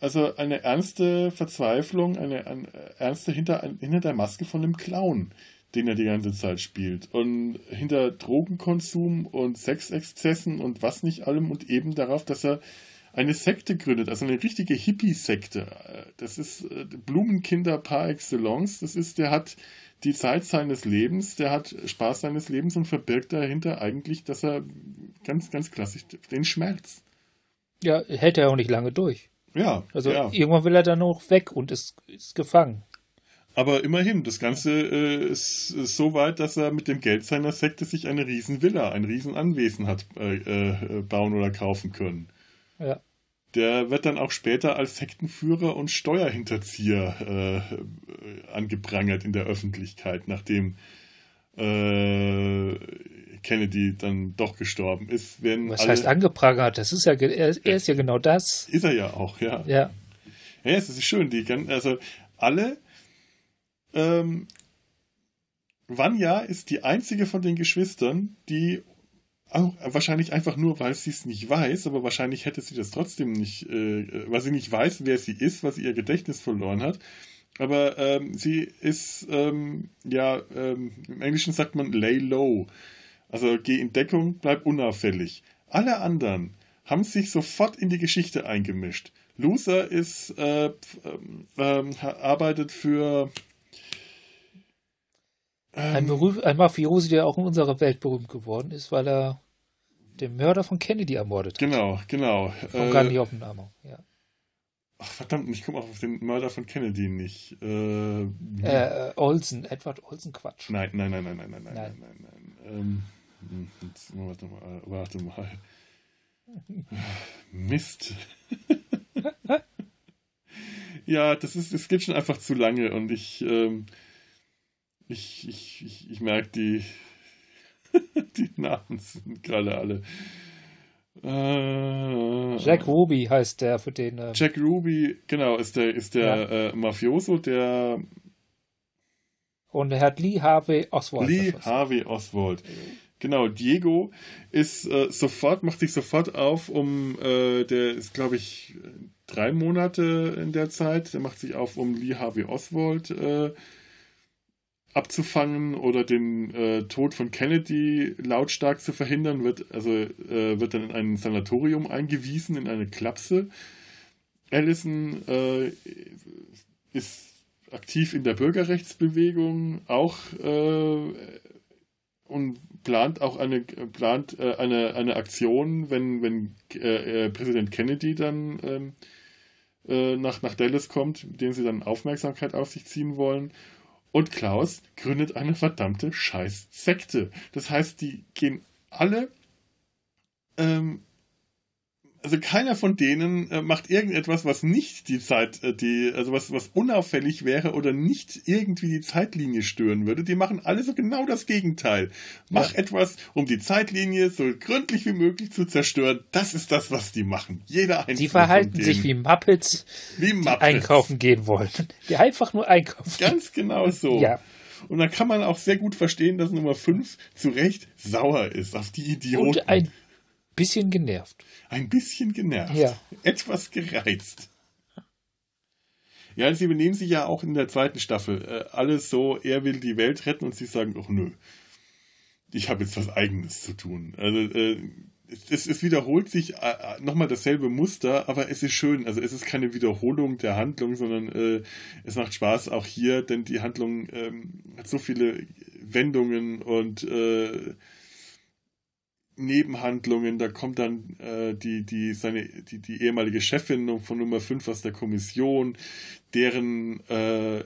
also eine ernste Verzweiflung, eine, eine ernste hinter, hinter der Maske von einem Clown, den er die ganze Zeit spielt. Und hinter Drogenkonsum und Sexexzessen und was nicht allem und eben darauf, dass er eine Sekte gründet, also eine richtige Hippie-Sekte. Das ist äh, Blumenkinder par excellence. Das ist, der hat die Zeit seines Lebens, der hat Spaß seines Lebens und verbirgt dahinter eigentlich, dass er ganz, ganz klassisch den Schmerz. Ja, hält er auch nicht lange durch. Ja. Also ja. irgendwann will er dann noch weg und ist, ist gefangen. Aber immerhin, das Ganze äh, ist, ist, so weit, dass er mit dem Geld seiner Sekte sich eine Riesenvilla, ein Riesenanwesen hat äh, äh, bauen oder kaufen können. Ja. Der wird dann auch später als Sektenführer und Steuerhinterzieher äh, angeprangert in der Öffentlichkeit, nachdem äh, Kennedy dann doch gestorben ist. Was alle, heißt angeprangert? Das ist ja, er, er, ist ja genau das. Ist er ja auch, ja. Ja. Ja, es ist schön. Die, also alle ähm, Vanya ist die einzige von den Geschwistern, die auch wahrscheinlich einfach nur, weil sie es nicht weiß, aber wahrscheinlich hätte sie das trotzdem nicht, äh, weil sie nicht weiß, wer sie ist, weil sie ihr Gedächtnis verloren hat. Aber ähm, sie ist, ähm, ja, ähm, im Englischen sagt man lay low. Also geh in Deckung, bleib unauffällig. Alle anderen haben sich sofort in die Geschichte eingemischt. Loser ist, äh, äh, arbeitet für ein, berühmt, ein Mafiosi, der auch in unserer Welt berühmt geworden ist, weil er den Mörder von Kennedy ermordet hat. Genau, genau. Ich komme äh, gar nicht auf den Namen. Ja. Ach verdammt, ich komme auch auf den Mörder von Kennedy nicht. Äh, äh, Olsen, Edward Olsen, Quatsch. Nein, nein, nein, nein, nein, nein, nein, nein, nein. nein. Ähm, jetzt, warte mal, warte mal. Mist. ja, das ist, es geht schon einfach zu lange und ich, ähm, ich, ich, ich, ich merke, die, die Namen sind gerade alle. Äh, Jack Ruby heißt der für den. Äh, Jack Ruby, genau, ist der, ist der ja. äh, Mafioso, der. Und er hat Lee Harvey Oswald. Lee Harvey Oswald. Genau, Diego ist äh, sofort, macht sich sofort auf, um, äh, der ist, glaube ich, drei Monate in der Zeit, der macht sich auf, um Lee Harvey Oswald äh, abzufangen oder den äh, Tod von Kennedy lautstark zu verhindern, wird, also, äh, wird dann in ein Sanatorium eingewiesen, in eine Klapse. Allison äh, ist aktiv in der Bürgerrechtsbewegung, auch und plant auch eine plant äh, eine, eine Aktion, wenn, wenn äh, Präsident Kennedy dann ähm, nach, nach Dallas kommt, mit dem sie dann Aufmerksamkeit auf sich ziehen wollen und Klaus gründet eine verdammte Scheiß-Sekte. Das heißt, die gehen alle ähm, also keiner von denen äh, macht irgendetwas, was nicht die Zeit, äh, die, also was, was unauffällig wäre oder nicht irgendwie die Zeitlinie stören würde. Die machen alle so genau das Gegenteil. Mach ja. etwas, um die Zeitlinie so gründlich wie möglich zu zerstören. Das ist das, was die machen. Jeder einzelne. Die verhalten sich wie Muppets, wie Muppets, die einkaufen gehen wollen. Die einfach nur einkaufen. Ganz genau so. Ja. Und da kann man auch sehr gut verstehen, dass Nummer 5 zu Recht sauer ist auf die Idioten. Und ein bisschen genervt. Ein bisschen genervt. Ja. Etwas gereizt. Ja, sie benehmen sich ja auch in der zweiten Staffel. Äh, alles so, er will die Welt retten und sie sagen, ach nö, ich habe jetzt was Eigenes zu tun. Also äh, es, es, wiederholt sich äh, nochmal dasselbe Muster, aber es ist schön. Also es ist keine Wiederholung der Handlung, sondern äh, es macht Spaß auch hier, denn die Handlung ähm, hat so viele Wendungen und äh, Nebenhandlungen, da kommt dann äh, die, die, seine, die, die ehemalige Chefin von Nummer 5 aus der Kommission, deren, äh,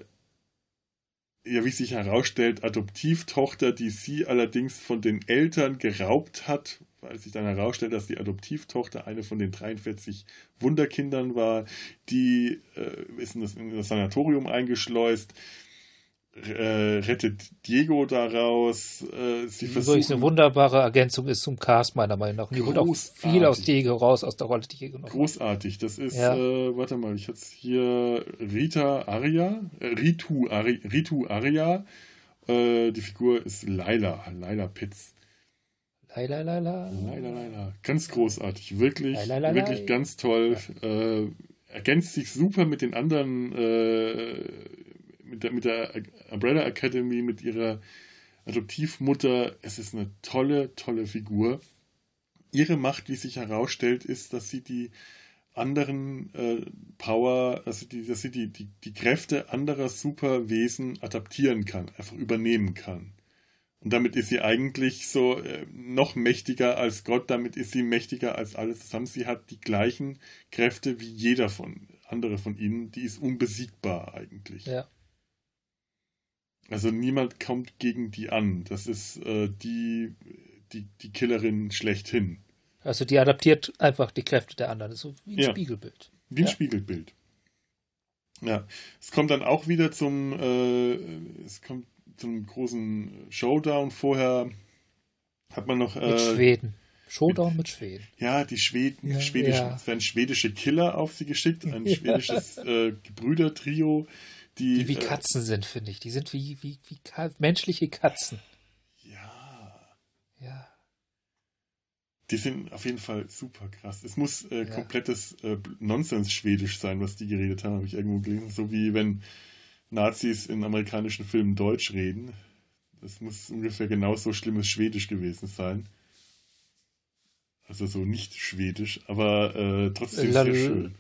ja, wie sich herausstellt, Adoptivtochter, die sie allerdings von den Eltern geraubt hat, weil sich dann herausstellt, dass die Adoptivtochter eine von den 43 Wunderkindern war, die äh, ist in das, in das Sanatorium eingeschleust äh, rettet Diego daraus. Äh, sie Übrigens eine wunderbare Ergänzung ist zum Cast, meiner Meinung nach. Und die holt auch viel aus Diego raus, aus der Rolle Diego noch. Großartig. Das ist, ja. äh, warte mal, ich hatte hier Rita Aria, äh, Ritu, Ari, Ritu Aria. Äh, die Figur ist Laila, Laila Pitts. Laila, Laila. Laila, Laila. Ganz großartig. Wirklich, Laila, Laila. wirklich ganz toll. Ja. Äh, ergänzt sich super mit den anderen mit der, mit der Umbrella Academy, mit ihrer Adoptivmutter. Es ist eine tolle, tolle Figur. Ihre Macht, wie sich herausstellt, ist, dass sie die anderen äh, Power, also die, dass sie die, die, die Kräfte anderer Superwesen adaptieren kann, einfach übernehmen kann. Und damit ist sie eigentlich so äh, noch mächtiger als Gott, damit ist sie mächtiger als alles zusammen. Sie hat die gleichen Kräfte wie jeder von andere von ihnen, die ist unbesiegbar eigentlich. Ja. Also niemand kommt gegen die an. Das ist äh, die, die, die Killerin schlechthin. Also die adaptiert einfach die Kräfte der anderen. Das ist so wie ein Ja. Spiegelbild. Wie ein Ja. Spiegelbild. Ja, es kommt dann auch wieder zum, äh, es kommt zum großen Showdown. Vorher hat man noch, Mit äh, Schweden. Showdown mit Schweden. ja, die Schweden, Ja, schwedischen, es werden schwedische Killer auf sie geschickt, ein schwedisches äh, Gebrüdertrio, die, Die wie äh, Katzen sind, finde ich. Die sind wie, wie, wie Ka menschliche Katzen. ja, Ja. die sind auf jeden Fall super krass. Es muss äh, Ja. komplettes äh, Nonsens-Schwedisch sein, was die geredet haben, habe ich irgendwo gelesen. So wie wenn Nazis in amerikanischen Filmen Deutsch reden. Das muss ungefähr genauso schlimmes Schwedisch gewesen sein. Also so nicht Schwedisch, aber äh, trotzdem La- sehr schön.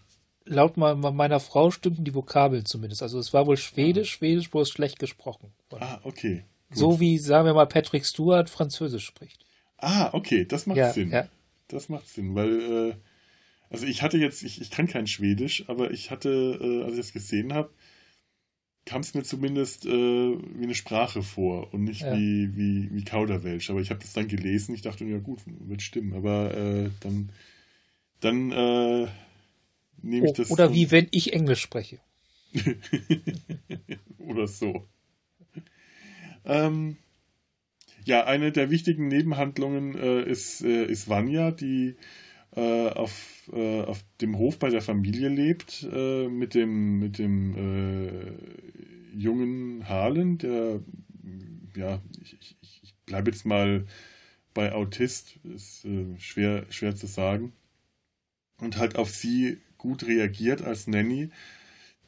Laut me- meiner Frau stimmten die Vokabeln zumindest. Also es war wohl Schwedisch, Schwedisch, bloß schlecht gesprochen. Ah, okay. Gut. So wie, sagen wir mal, Patrick Stewart Französisch spricht. Ah, okay, das macht Ja, Sinn. ja. Das macht Sinn, weil, äh, also ich hatte jetzt, ich, ich kann kein Schwedisch, aber ich hatte, äh, als ich das gesehen habe, kam es mir zumindest äh, wie eine Sprache vor und nicht Ja. wie, wie, wie Kauderwelsch. Aber ich habe das dann gelesen, ich dachte, ja gut, wird stimmen, aber äh, dann, dann äh, nehme ich Oh, das. oder wie wenn ich Englisch spreche. oder so. Ähm, ja, eine der wichtigen Nebenhandlungen äh, ist, äh, ist Vanya, die äh, auf, äh, auf dem Hof bei der Familie lebt, äh, mit dem, mit dem äh, jungen Harlan, der, ja, ich, ich, ich bleibe jetzt mal bei Autist, ist äh, schwer, schwer zu sagen, und halt auf sie gut reagiert als Nanny.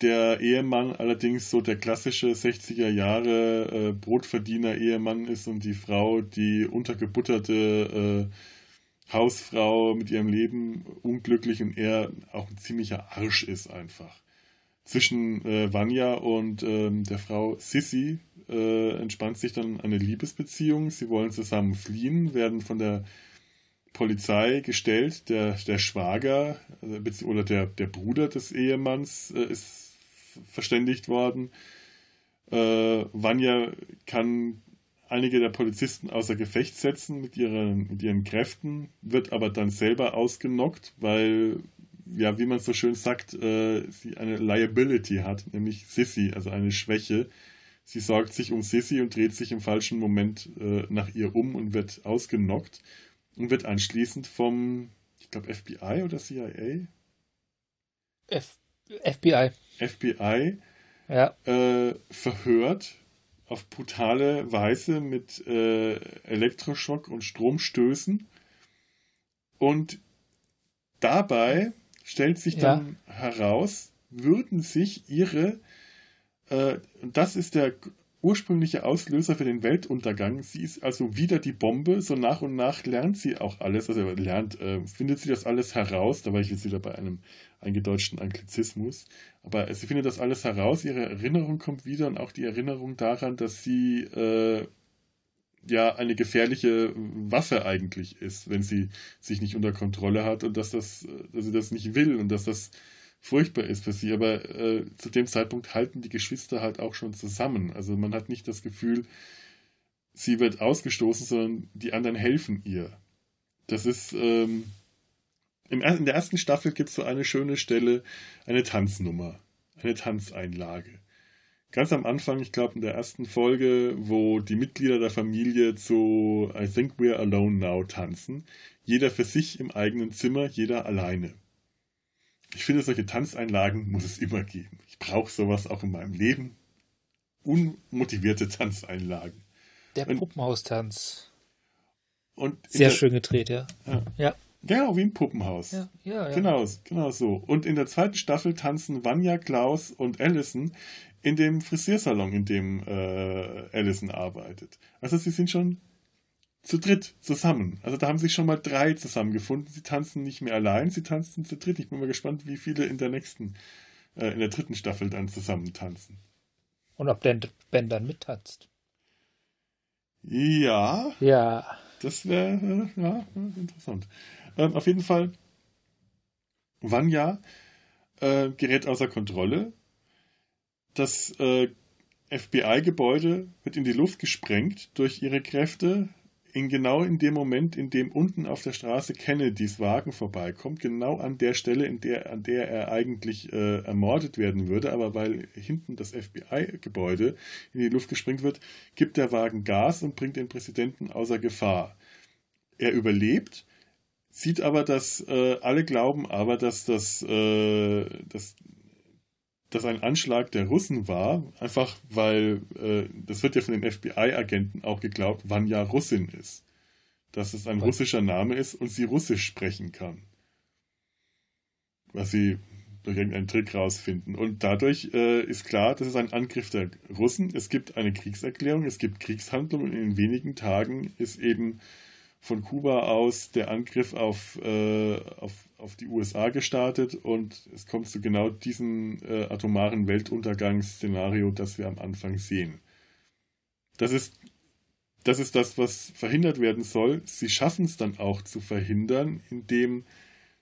Der Ehemann allerdings so der klassische 60er Jahre äh, Brotverdiener-Ehemann ist und die Frau die untergebutterte äh, Hausfrau mit ihrem Leben unglücklich und er auch ein ziemlicher Arsch ist einfach. Zwischen äh, Vanya und ähm, der Frau Sissy äh, entspannt sich dann eine Liebesbeziehung. Sie wollen zusammen fliehen, werden von der Polizei gestellt. Der, der Schwager äh, oder der, der Bruder des Ehemanns äh, ist verständigt worden. Äh, Vanya kann einige der Polizisten außer Gefecht setzen mit ihren, mit ihren Kräften, wird aber dann selber ausgenockt, weil, ja, wie man so schön sagt, äh, sie eine Liability hat, nämlich Sissy, also eine Schwäche. Sie sorgt sich um Sissy und dreht sich im falschen Moment äh, nach ihr um und wird ausgenockt und wird anschließend vom, ich glaube, FBI oder CIA? F FBI. FBI Ja. äh, verhört auf brutale Weise mit äh, Elektroschock und Stromstößen. Und dabei stellt sich Ja. dann heraus, würden sich ihre, äh, und das ist der ursprüngliche Auslöser für den Weltuntergang. Sie ist also wieder die Bombe. So nach und nach lernt sie auch alles, also lernt, äh, findet sie das alles heraus. Da war ich jetzt wieder bei einem eingedeutschten Anglizismus. Aber sie findet das alles heraus. Ihre Erinnerung kommt wieder und auch die Erinnerung daran, dass sie äh, ja eine gefährliche Waffe eigentlich ist, wenn sie sich nicht unter Kontrolle hat und dass das, dass sie das nicht will und dass das furchtbar ist für sie. Aber äh, zu dem Zeitpunkt halten die Geschwister halt auch schon zusammen. Also man hat nicht das Gefühl, sie wird ausgestoßen, sondern die anderen helfen ihr. Das ist ähm, er- in der ersten Staffel gibt es so eine schöne Stelle, eine Tanznummer, eine Tanzeinlage. Ganz am Anfang, ich glaube in der ersten Folge, wo die Mitglieder der Familie zu I Think We're Alone Now tanzen. Jeder für sich im eigenen Zimmer, jeder alleine. Ich finde, solche Tanzeinlagen muss es immer geben. Ich brauche sowas auch in meinem Leben. Unmotivierte Tanzeinlagen. Der Und- Puppenhaustanz. Und Sehr der, schön gedreht, ja. Ja. Ja. Genau, wie ein Puppenhaus. Ja, ja, ja. Genau, genau so. Und in der zweiten Staffel tanzen Vanya, Klaus und Allison in dem Frisiersalon, in dem äh, Allison arbeitet. Also sie sind schon zu dritt zusammen. Also da haben sich schon mal drei zusammengefunden. Sie tanzen nicht mehr allein, sie tanzen zu dritt. Ich bin mal gespannt, wie viele in der nächsten, äh, in der dritten Staffel dann zusammen tanzen. Und ob der Ben dann mittanzt. Ja. Ja. Das wäre äh, ja, interessant. Ähm, auf jeden Fall, Vanya äh, gerät außer Kontrolle. Das äh, FBI-Gebäude wird in die Luft gesprengt durch ihre Kräfte. In genau in dem Moment, in dem unten auf der Straße Kennedys Wagen vorbeikommt, genau an der Stelle, in der, an der er eigentlich äh, ermordet werden würde, aber weil hinten das FBI-Gebäude in die Luft gesprengt wird, gibt der Wagen Gas und bringt den Präsidenten außer Gefahr. Er überlebt, sieht aber, dass äh, alle glauben aber, dass das, äh, dass das ein Anschlag der Russen war, einfach weil äh, das wird ja von den FBI-Agenten auch geglaubt, Vanya Russin ist. Dass es ein russischer Name ist und sie Russisch sprechen kann. Was sie durch irgendeinen Trick rausfinden. Und dadurch äh, ist klar, das ist ein Angriff der Russen. Es gibt eine Kriegserklärung, es gibt Kriegshandlungen und in wenigen Tagen ist eben von Kuba aus der Angriff auf, äh, auf, auf die USA gestartet und es kommt zu genau diesem äh, atomaren Weltuntergangsszenario, das wir am Anfang sehen. Das ist, das ist das, was verhindert werden soll. Sie schaffen es dann auch zu verhindern, indem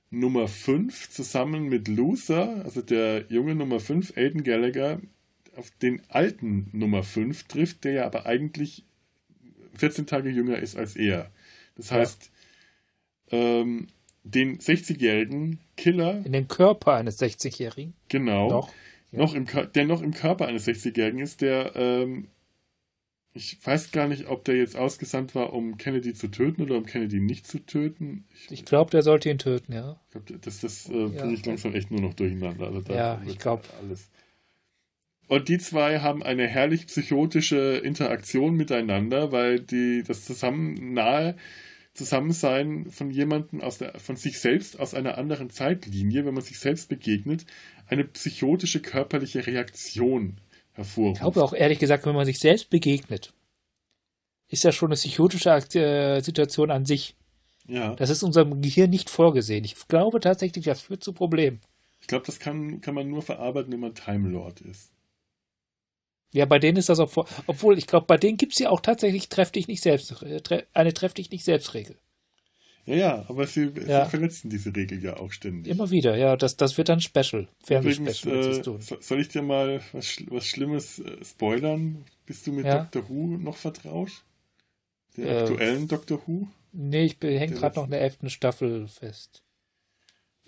Nummer 5 zusammen mit Loser, also der junge Nummer 5, Aiden Gallagher, auf den alten Nummer 5 trifft, der ja aber eigentlich 14 Tage jünger ist als er. Das heißt, ähm, den 60-jährigen Killer. In den Körper eines 60-jährigen. Genau. Noch, ja. noch im, der noch im Körper eines 60-jährigen ist, der, ähm, ich weiß gar nicht, ob der jetzt ausgesandt war, um Kennedy zu töten oder um Kennedy nicht zu töten. Ich, ich glaube, der sollte ihn töten, ja. Ich glaube, das, das äh, ja. ich langsam echt nur noch durcheinander. Also ja, ich glaube. Alles. Und die zwei haben eine herrlich psychotische Interaktion miteinander, weil die das zusammen nahe Zusammensein von jemandem aus der, von sich selbst aus einer anderen Zeitlinie, wenn man sich selbst begegnet, eine psychotische körperliche Reaktion hervorruft. Ich glaube auch ehrlich gesagt, wenn man sich selbst begegnet, ist ja schon eine psychotische äh, Situation an sich. Ja. Das ist unserem Gehirn nicht vorgesehen. Ich glaube tatsächlich, das führt zu Problemen. Ich glaube, das kann, kann man nur verarbeiten, wenn man Time Lord ist. Ja, bei denen ist das auch vor. Obwohl, ich glaube, bei denen gibt es ja auch tatsächlich treff dich nicht selbst, äh, eine treff dich nicht selbst Regel. Ja, ja, aber sie, ja. sie, verletzen diese Regel ja auch ständig. Immer wieder, ja, das, das wird dann Special. Übrigens, äh, soll ich dir mal was, was Schlimmes äh, spoilern? Bist du mit ja? Doctor Who noch vertraut? Der äh, aktuellen Doctor Who? Nee, ich hänge gerade noch in der elften Staffel fest.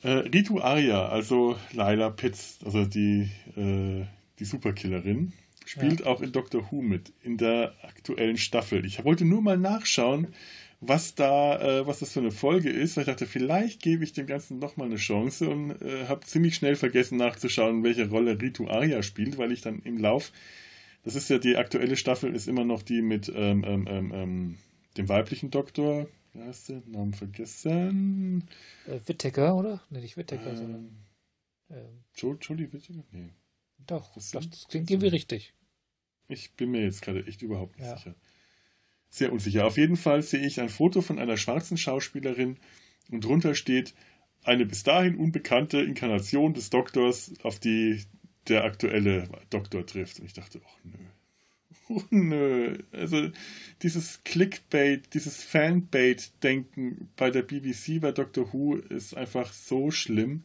Äh, Ritu Arya, also Lila Pitts, also die, äh, die Superkillerin, spielt ja. auch in Doctor Who mit, in der aktuellen Staffel. Ich wollte nur mal nachschauen, was da, äh, was das für eine Folge ist. Ich dachte, vielleicht gebe ich dem Ganzen nochmal eine Chance und äh, habe ziemlich schnell vergessen nachzuschauen, welche Rolle Ritu Arya spielt, weil ich dann im Lauf, das ist ja die aktuelle Staffel, ist immer noch die mit ähm, ähm, ähm, ähm dem weiblichen Doktor. Wie heißt der? Namen vergessen. Äh, Whittaker, oder? Nee, nicht Whittaker, ähm, sondern. Ähm, Jodie Whittaker? Nee. Doch, das, das klingt irgendwie richtig. Ich bin mir jetzt gerade echt überhaupt nicht ja. sicher. Sehr unsicher. Auf jeden Fall sehe ich ein Foto von einer schwarzen Schauspielerin und drunter steht eine bis dahin unbekannte Inkarnation des Doktors, auf die der aktuelle Doktor trifft. Und ich dachte, oh nö. Oh nö. Also dieses Clickbait, dieses Fanbait-Denken bei der BBC, bei Doctor Who ist einfach so schlimm.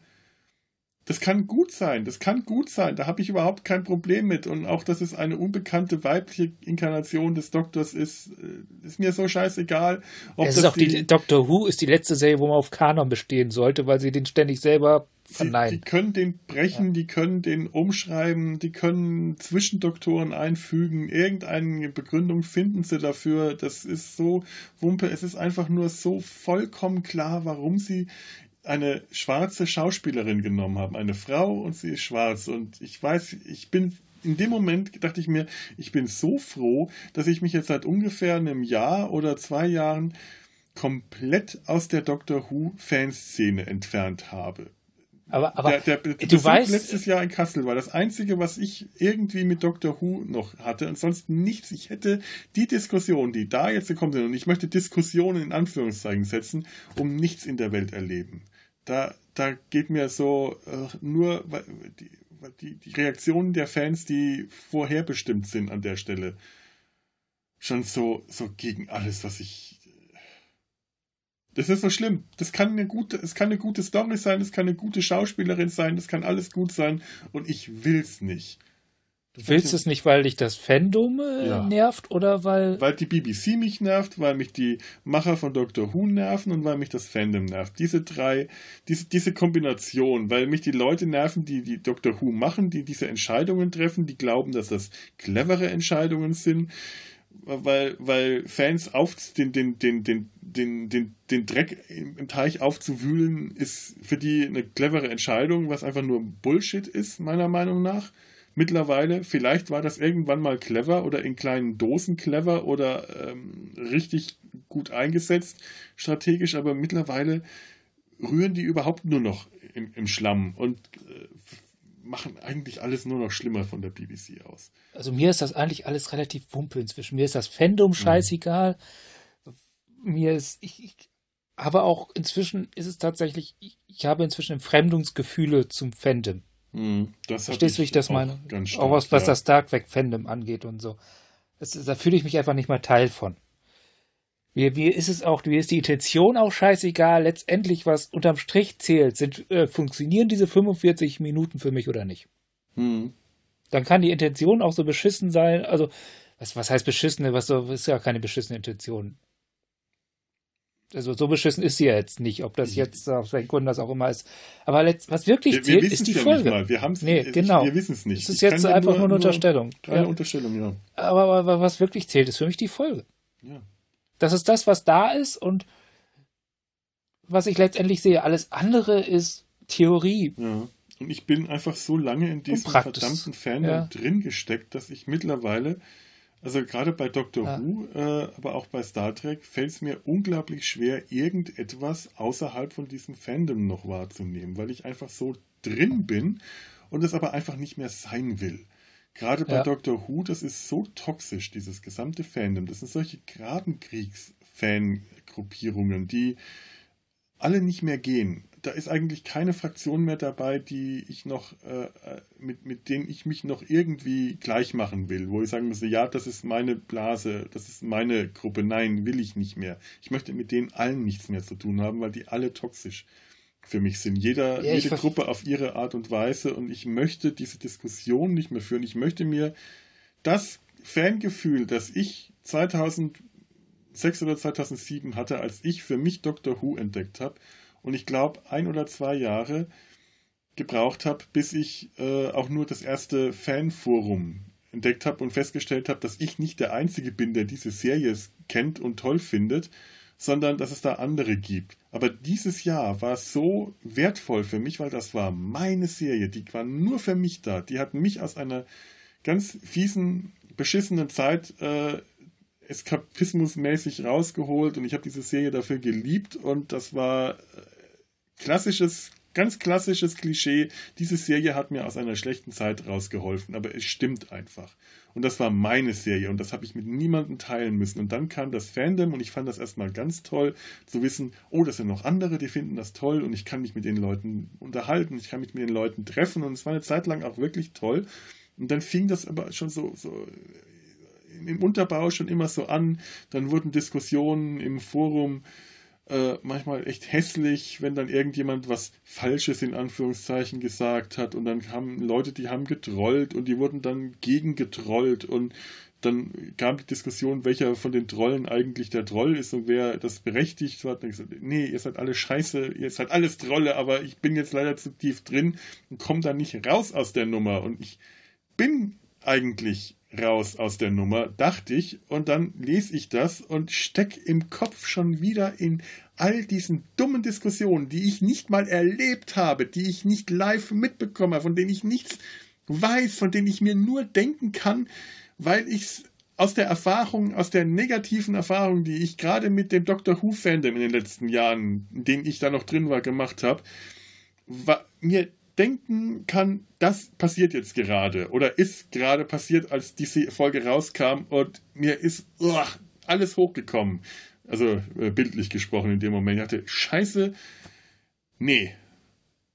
Das kann gut sein, das kann gut sein, da habe ich überhaupt kein Problem mit. Und auch, dass es eine unbekannte weibliche Inkarnation des Doktors ist, äh, ist mir so scheißegal. Ob es ist auch die, die Doctor Who ist die letzte Serie, wo man auf Kanon bestehen sollte, weil sie den ständig selber. Die, die können den brechen, ja. die können den umschreiben, die können Zwischendoktoren einfügen, irgendeine Begründung finden sie dafür. Das ist so Wumpe, es ist einfach nur so vollkommen klar, warum sie eine schwarze Schauspielerin genommen haben, eine Frau und sie ist schwarz. Und ich weiß, ich bin in dem Moment dachte ich mir, ich bin so froh, dass ich mich jetzt seit ungefähr einem Jahr oder zwei Jahren komplett aus der Doctor Who Fanszene entfernt habe. Aber, aber der, der, der du weißt, letztes Jahr in Kassel war das einzige, was ich irgendwie mit Doctor Who noch hatte. Ansonsten nichts. Ich hätte die Diskussion, die da jetzt gekommen sind, und ich möchte Diskussionen in Anführungszeichen setzen, um nichts in der Welt erleben. Da, da geht mir so äh, nur die, die, die Reaktionen der Fans, die vorherbestimmt sind an der Stelle, schon so, so gegen alles, was ich das ist so schlimm. Das kann eine gute, es kann eine gute Story sein, es kann eine gute Schauspielerin sein, das kann alles gut sein und ich will's nicht. Du willst es nicht, weil dich das Fandom äh, ja. nervt oder weil. Weil die BBC mich nervt, weil mich die Macher von Doctor Who nerven und weil mich das Fandom nervt. Diese drei, diese, diese Kombination, weil mich die Leute nerven, die die Doctor Who machen, die diese Entscheidungen treffen, die glauben, dass das clevere Entscheidungen sind weil, weil Fans auf den, den, den, den, den, den, den Dreck im Teich aufzuwühlen, ist für die eine clevere Entscheidung, was einfach nur Bullshit ist, meiner Meinung nach. Mittlerweile, vielleicht war das irgendwann mal clever oder in kleinen Dosen clever oder ähm, richtig gut eingesetzt, strategisch, aber mittlerweile rühren die überhaupt nur noch im, im Schlamm und äh, machen eigentlich alles nur noch schlimmer von der BBC aus. Also mir ist das eigentlich alles relativ wumpe inzwischen. Mir ist das Fandom scheißegal. Mhm. Mir ist, ich, ich, aber auch inzwischen ist es tatsächlich, ich, ich habe inzwischen Fremdungsgefühle zum Fandom. Mhm, Verstehst du, wie ich das meine? Stark, auch was, was ja. das Star Trek Fandom angeht und so. Das, da fühle ich mich einfach nicht mal Teil von. Mir, mir ist es auch, mir ist die Intention auch scheißegal. Letztendlich, was unterm Strich zählt, sind, äh, funktionieren diese 45 Minuten für mich oder nicht. Hm. Dann kann die Intention auch so beschissen sein. Also, was, was heißt beschissene? Was so, ist ja keine beschissene Intention. Also, so beschissen ist sie ja jetzt nicht, ob das jetzt aus welchen Gründen das auch immer ist. Aber letzt, was wirklich wir, zählt, wir ist die ja Folge. Nicht Wir haben es nee, genau. Wir wissen es nicht. Es ist jetzt einfach nur, nur eine Unterstellung. Eine ja. Unterstellung, ja. Aber, aber was wirklich zählt, ist für mich die Folge. Ja. Das ist das, was da ist und was ich letztendlich sehe. Alles andere ist Theorie. Ja. Und ich bin einfach so lange in diesem verdammten Fandom ja. drin gesteckt, dass ich mittlerweile, also gerade bei Doctor ja. Who, äh, aber auch bei Star Trek, fällt es mir unglaublich schwer, irgendetwas außerhalb von diesem Fandom noch wahrzunehmen, weil ich einfach so drin bin und es aber einfach nicht mehr sein will. Gerade bei ja. Doctor Who, das ist so toxisch, dieses gesamte Fandom. Das sind solche Grabenkriegs-Fangruppierungen, die alle nicht mehr gehen. Da ist eigentlich keine Fraktion mehr dabei, die ich noch, äh, mit, mit denen ich mich noch irgendwie gleich machen will, wo ich sagen müsste, ja, das ist meine Blase, das ist meine Gruppe. Nein, will ich nicht mehr. Ich möchte mit denen allen nichts mehr zu tun haben, weil die alle toxisch für mich sind. Jeder, ja, jede Gruppe auf ihre Art und Weise und ich möchte diese Diskussion nicht mehr führen. Ich möchte mir das Fangefühl, das ich 2006 oder 2007 hatte, als ich für mich Doctor Who entdeckt habe und ich glaube ein oder zwei Jahre gebraucht habe, bis ich äh, auch nur das erste Fanforum entdeckt habe und festgestellt habe, dass ich nicht der Einzige bin, der diese Serie kennt und toll findet sondern dass es da andere gibt. Aber dieses Jahr war so wertvoll für mich, weil das war meine Serie, die war nur für mich da. Die hat mich aus einer ganz fiesen, beschissenen Zeit äh, eskapismusmäßig rausgeholt und ich habe diese Serie dafür geliebt und das war äh, klassisches ganz klassisches Klischee, diese Serie hat mir aus einer schlechten Zeit rausgeholfen, aber es stimmt einfach. Und das war meine Serie und das habe ich mit niemandem teilen müssen. Und dann kam das Fandom und ich fand das erstmal ganz toll, zu wissen, oh, das sind noch andere, die finden das toll und ich kann mich mit den Leuten unterhalten, ich kann mich mit den Leuten treffen und es war eine Zeit lang auch wirklich toll. Und dann fing das aber schon so, so im Unterbau schon immer so an. Dann wurden Diskussionen im Forum äh, manchmal echt hässlich, wenn dann irgendjemand was Falsches in Anführungszeichen gesagt hat und dann haben Leute, die haben getrollt und die wurden dann gegengetrollt und dann kam die Diskussion, welcher von den Trollen eigentlich der Troll ist und wer das berechtigt hat. Und ich gesagt, nee, ihr seid alle scheiße, ihr seid alles Trolle, aber ich bin jetzt leider zu tief drin und komme da nicht raus aus der Nummer. Und ich bin eigentlich raus aus der Nummer, dachte ich, und dann lese ich das und steck im Kopf schon wieder in all diesen dummen Diskussionen, die ich nicht mal erlebt habe, die ich nicht live mitbekomme, von denen ich nichts weiß, von denen ich mir nur denken kann, weil ich es aus der Erfahrung, aus der negativen Erfahrung, die ich gerade mit dem Doctor Who Fandom in den letzten Jahren, in denen ich da noch drin war, gemacht habe, mir denken kann, das passiert jetzt gerade oder ist gerade passiert, als diese Folge rauskam und mir ist uah, alles hochgekommen. Also äh, bildlich gesprochen in dem Moment. Ich dachte, scheiße, nee.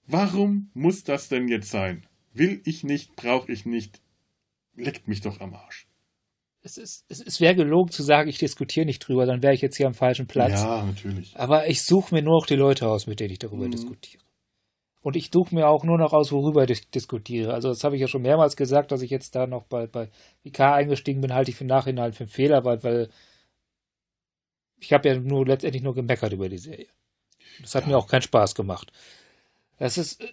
Warum muss das denn jetzt sein? Will ich nicht, brauche ich nicht. Leckt mich doch am Arsch. Es, ist, es, es wäre gelogen zu sagen, ich diskutiere nicht drüber, dann wäre ich jetzt hier am falschen Platz. Ja, natürlich. Aber ich suche mir nur noch die Leute aus, mit denen ich darüber mhm. diskutiere. Und ich suche mir auch nur noch aus, worüber ich diskutiere. Also das habe ich ja schon mehrmals gesagt, dass ich jetzt da noch bei, bei VK eingestiegen bin, halte ich für Nachhinein für einen Fehler, weil, weil ich habe ja nur letztendlich nur gemeckert über die Serie. Das hat ja. mir auch keinen Spaß gemacht. Das ist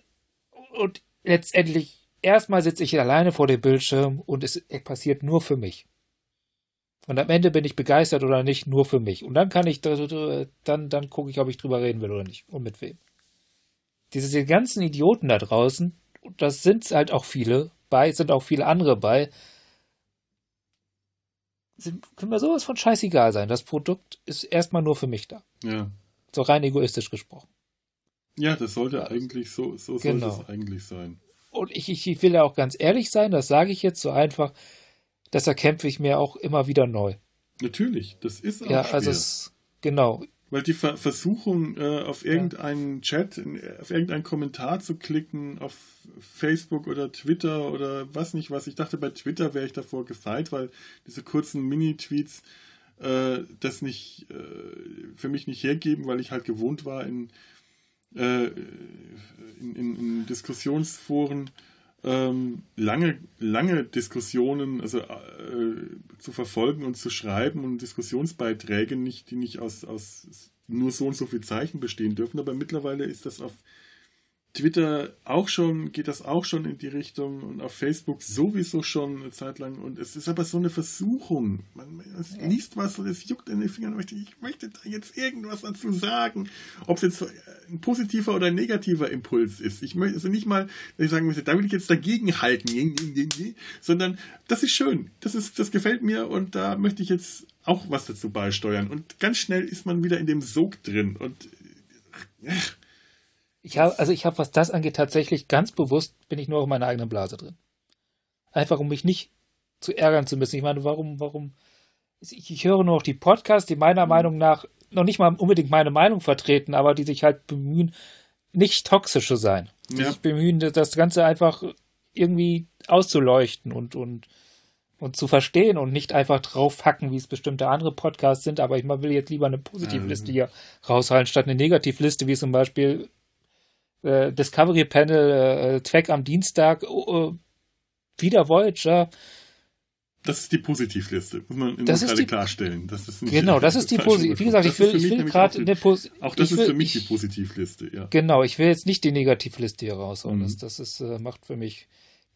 und letztendlich erstmal sitze ich alleine vor dem Bildschirm und es passiert nur für mich. Und am Ende bin ich begeistert oder nicht, nur für mich. Und dann kann ich, dann, dann gucke ich, ob ich drüber reden will oder nicht. Und mit wem. Diese ganzen Idioten da draußen, das sind halt auch viele bei, sind auch viele andere bei, sind, können mir sowas von scheißegal sein. Das Produkt ist erstmal nur für mich da. Ja. So rein egoistisch gesprochen. Ja, das sollte ja. eigentlich so, so genau. sollte es eigentlich sein. Und ich, ich will ja auch ganz ehrlich sein, das sage ich jetzt so einfach, das erkämpfe ich mir auch immer wieder neu. Natürlich, das ist auch Ja, also schwer. also es, genau. Weil die Ver Versuchung, äh, auf irgendeinen. Chat, auf irgendeinen Kommentar zu klicken, auf Facebook oder Twitter oder was nicht was. Ich dachte, bei Twitter wäre ich davor gefeit, weil diese kurzen Mini-Tweets äh, das nicht äh, für mich nicht hergeben, weil ich halt gewohnt war, in, äh, in, in, in Diskussionsforen ähm, lange, lange Diskussionen also, äh, zu verfolgen und zu schreiben und Diskussionsbeiträge, nicht, die nicht aus, aus nur so und so viel Zeichen bestehen dürfen. Aber mittlerweile ist das auf Twitter auch schon, geht das auch schon in die Richtung und auf Facebook sowieso schon eine Zeit lang. Und es ist aber so eine Versuchung. Man, man liest was und es juckt in den Fingern. Möchte, ich möchte da jetzt irgendwas dazu sagen. Ob es jetzt ein positiver oder ein negativer Impuls ist. Ich möchte also nicht mal, dass ich sagen möchte, da will ich jetzt dagegen halten. Sondern das ist schön. Das ist, das gefällt mir und da möchte ich jetzt auch was dazu beisteuern. Und ganz schnell ist man wieder in dem Sog drin und, ach, ich habe, also ich habe, was das angeht, tatsächlich ganz bewusst bin ich nur in meiner eigenen Blase drin. Einfach um mich nicht zu ärgern zu müssen. Ich meine, warum, warum? Ich, ich höre nur noch die Podcasts, die meiner Meinung nach noch nicht mal unbedingt meine Meinung vertreten, aber die sich halt bemühen, nicht toxisch zu sein. Die ja. sich bemühen, das Ganze einfach irgendwie auszuleuchten und, und, und zu verstehen und nicht einfach draufhacken, wie es bestimmte andere Podcasts sind. Aber ich will jetzt lieber eine Positivliste ähm. hier raushalten, statt eine Negativliste, wie zum Beispiel äh, Discovery Panel äh, Track am Dienstag, äh, wieder Voyager. Das ist die Positivliste, muss man das gerade klarstellen. Das ist genau, das ist die Positivliste. Wie gesagt, ich will, ich will gerade eine Pos Auch das will, ist für mich die Positivliste, ja. Genau, ich will jetzt nicht die Negativliste hier raushauen. Mhm. Das, das ist, äh, macht für mich.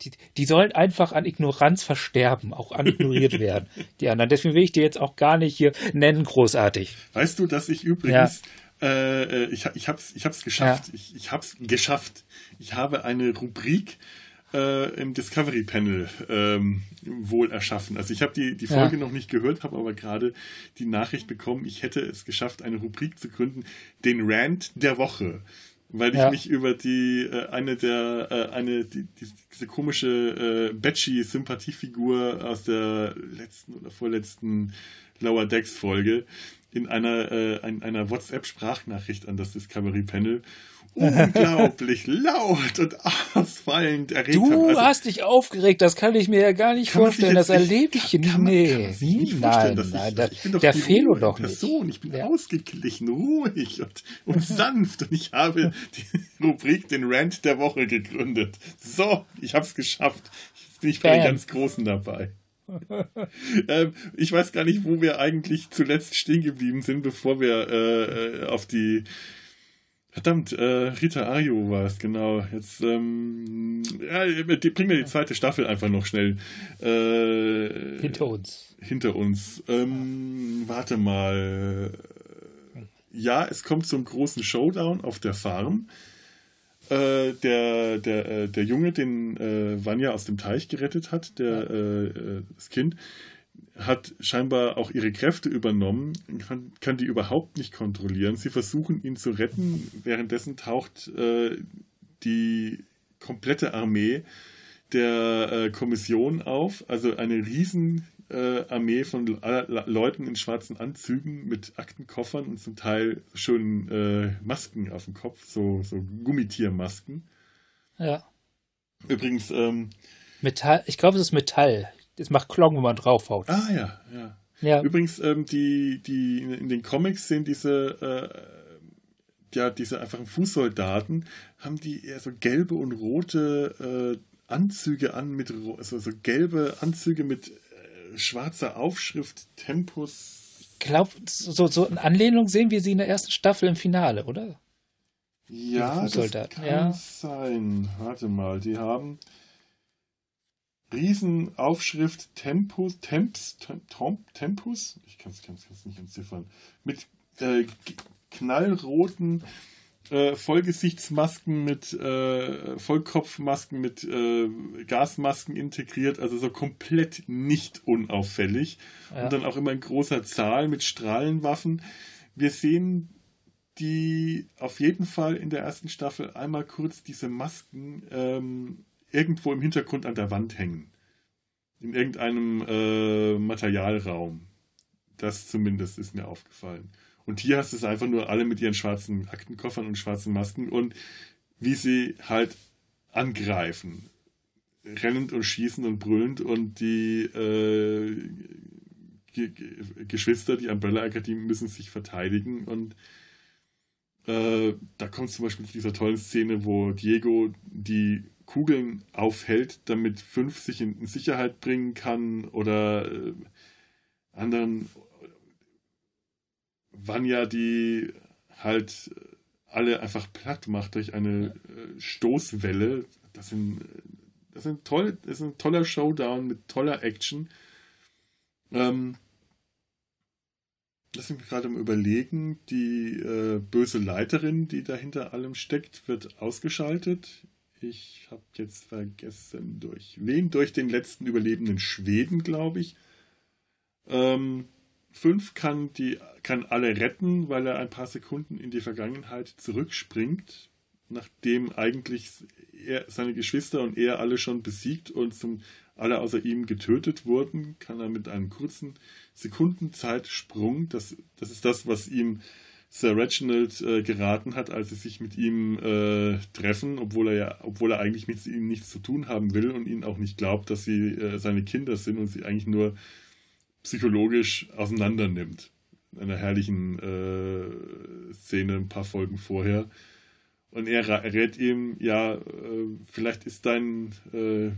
Die, die sollen einfach an Ignoranz versterben, auch ignoriert werden, die anderen. Deswegen will ich die jetzt auch gar nicht hier nennen, großartig. Weißt du, dass ich übrigens ja äh, äh, ich, ich habe es ich hab's geschafft. Ja. Ich, ich habe es geschafft. Ich habe eine Rubrik äh, im Discovery Panel ähm, wohl erschaffen. Also ich habe die, die Folge ja. noch nicht gehört, habe aber gerade die Nachricht bekommen, ich hätte es geschafft, eine Rubrik zu gründen, den Rant der Woche. Weil ich ja. mich über die äh, eine der äh, eine die, die, diese komische äh, Betsy-Sympathiefigur aus der letzten oder vorletzten Lower Decks Folge in einer, äh, ein, einer WhatsApp-Sprachnachricht an das Discovery Panel unglaublich laut und ausfallend erregt Du also, hast dich aufgeregt, das kann ich mir ja gar nicht vorstellen. Das erlebe ich nicht. Kann, nee, kann nicht hm, nein, nein, ich, ich bin doch der Fehler doch Person. nicht. Ich bin ja. ausgeglichen, ruhig und, und sanft und ich habe die Rubrik den Rant der Woche gegründet. So, ich habe es geschafft. Jetzt bin ich bei den ganz Großen dabei. ähm, ich weiß gar nicht, wo wir eigentlich zuletzt stehen geblieben sind, bevor wir äh, äh auf die Verdammt, äh, Rita Ayo war es, genau. Jetzt ähm, ja, bring mir die zweite Staffel einfach noch schnell äh, hinter uns. Hinter uns. Ähm, warte mal. Ja, es kommt zum großen Showdown auf der Farm. Äh, der, der, äh, der Junge, den äh, Vanya aus dem Teich gerettet hat, der, äh, äh, das Kind, hat scheinbar auch ihre Kräfte übernommen, kann, kann, die überhaupt nicht kontrollieren. Sie versuchen ihn zu retten, währenddessen taucht die komplette Armee der äh, Kommission auf, also eine riesen äh, Armee von Leuten in schwarzen Anzügen mit Aktenkoffern und zum Teil schönen äh, Masken auf dem Kopf, so, so Gummitiermasken. Ja. Übrigens, ähm, Metall, ich glaube, es ist Metall. Es macht Klong, wenn man draufhaut. Ah ja, ja. Ja. Übrigens, ähm, die, die in den Comics sind diese, äh, ja, diese einfachen Fußsoldaten, haben die eher so gelbe und rote äh, Anzüge an, mit also so gelbe Anzüge mit schwarzer Aufschrift, Tempus. Ich glaube, so, so in Anlehnung sehen wir sie in der ersten Staffel im Finale, oder? Ja, das kann ja. sein. Warte mal, die haben Riesenaufschrift Tempus, Temps, Tempus, ich kann es nicht entziffern, mit äh, knallroten äh, Vollgesichtsmasken, mit äh, Vollkopfmasken, mit äh, Gasmasken integriert, also so komplett nicht unauffällig. Ja. Und dann auch immer in großer Zahl mit Strahlenwaffen. Wir sehen die auf jeden Fall in der ersten Staffel einmal kurz diese Masken ähm, irgendwo im Hintergrund an der Wand hängen. In irgendeinem äh, Materialraum. Das zumindest ist mir aufgefallen. Und hier hast du es einfach nur alle mit ihren schwarzen Aktenkoffern und schwarzen Masken und wie sie halt angreifen. Rennend und schießend und brüllend und die äh, Geschwister, die Umbrella Akademie, müssen sich verteidigen und äh, da kommt zum Beispiel zu dieser tollen Szene, wo Diego die Kugeln aufhält, damit fünf sich in, Sicherheit bringen kann oder äh, anderen Vanya, die halt alle einfach platt macht durch eine äh, Stoßwelle. Das sind, das sind toll, das ist ein toller Showdown mit toller Action. Ähm, Lass mich gerade mal überlegen, die äh, böse Leiterin, die dahinter allem steckt, wird ausgeschaltet. Ich habe jetzt vergessen, durch wen? Durch den letzten überlebenden Schweden, glaube ich. Ähm, fünf kann, die, kann alle retten, weil er ein paar Sekunden in die Vergangenheit zurückspringt, nachdem eigentlich er, seine Geschwister und er alle schon besiegt und zum, alle außer ihm getötet wurden, kann er mit einem kurzen Sekundenzeitsprung, das, das ist das, was ihm Sir Reginald äh, geraten hat, als sie sich mit ihm äh, treffen, obwohl er ja, obwohl er eigentlich mit ihm nichts zu tun haben will und ihnen auch nicht glaubt, dass sie äh, seine Kinder sind und sie eigentlich nur psychologisch auseinander nimmt. In einer herrlichen äh, Szene ein paar Folgen vorher. Und er rät ihm, ja, äh, vielleicht ist dein äh,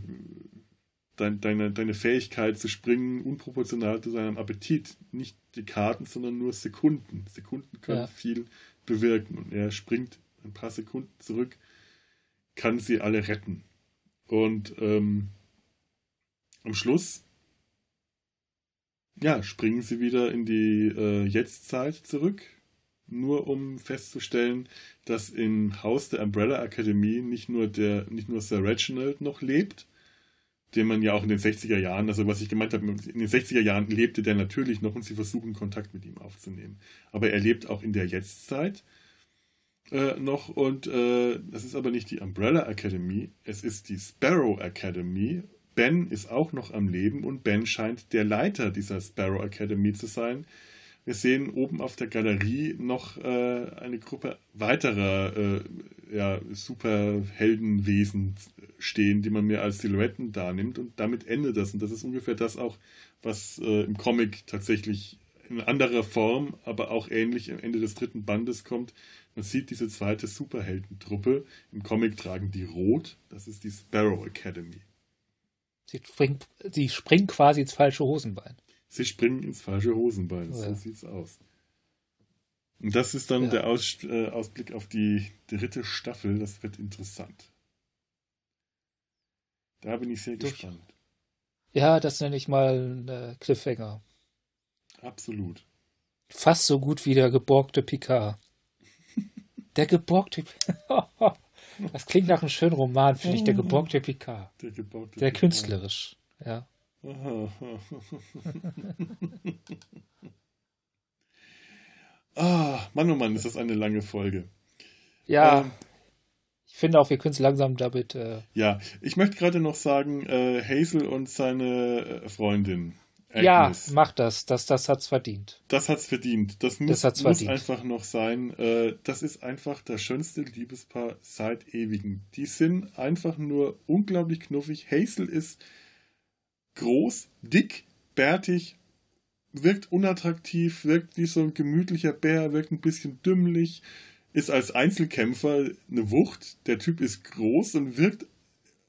dein, deine, deine Fähigkeit zu springen unproportional zu seinem Appetit. Nicht die Karten, sondern nur Sekunden. Sekunden können ja. viel bewirken. Und er springt ein paar Sekunden zurück, kann sie alle retten. Und ähm, am Schluss ja, springen sie wieder in die äh, Jetztzeit zurück, nur um festzustellen, dass im Haus der Umbrella Akademie nicht nur der, nicht nur Sir Reginald noch lebt, den man ja auch in den 60er Jahren, also was ich gemeint habe, in den 60er Jahren lebte der natürlich noch und sie versuchen Kontakt mit ihm aufzunehmen. Aber er lebt auch in der Jetztzeit äh, noch und äh, das ist aber nicht die Umbrella Academy, es ist die Sparrow Academy. Ben ist auch noch am Leben und Ben scheint der Leiter dieser Sparrow Academy zu sein. Wir sehen oben auf der Galerie noch äh, eine Gruppe weiterer äh, ja, Superheldenwesen stehen, die man mir als Silhouetten darnimmt und damit endet das. Und das ist ungefähr das auch, was äh, im Comic tatsächlich in anderer Form, aber auch ähnlich am Ende des dritten Bandes kommt. Man sieht diese zweite Superheldentruppe. Im Comic tragen die rot. Das ist die Sparrow Academy. Sie springen, sie springen quasi ins falsche Hosenbein. Sie springen ins falsche Hosenbein. Ja. So sieht's aus. Und das ist dann ja. der Aus, äh, Ausblick auf die dritte Staffel. Das wird interessant. Da bin ich sehr Durch. gespannt. Ja, das nenne ich mal einen Cliffhanger. Absolut. Fast so gut wie der geborgte Picard. der geborgte Das klingt nach einem schönen Roman, finde ich, der geborgte Picard. Der geborgte Der Picard. künstlerisch, ja. ah, Mann, oh Mann, ist das eine lange Folge. Ja. Ähm, ich finde auch, wir können es langsam damit. Äh ja, ich möchte gerade noch sagen, äh, Hazel und seine äh, Freundin. Agnes, ja, mach das. Das, das hat's verdient. Das hat's verdient. Das muss, das muss einfach noch sein. Äh, das ist einfach das schönste Liebespaar seit ewigen. Die sind einfach nur unglaublich knuffig. Hazel ist groß, dick, bärtig, wirkt unattraktiv, wirkt wie so ein gemütlicher Bär, wirkt ein bisschen dümmlich, ist als Einzelkämpfer eine Wucht. Der Typ ist groß und wirkt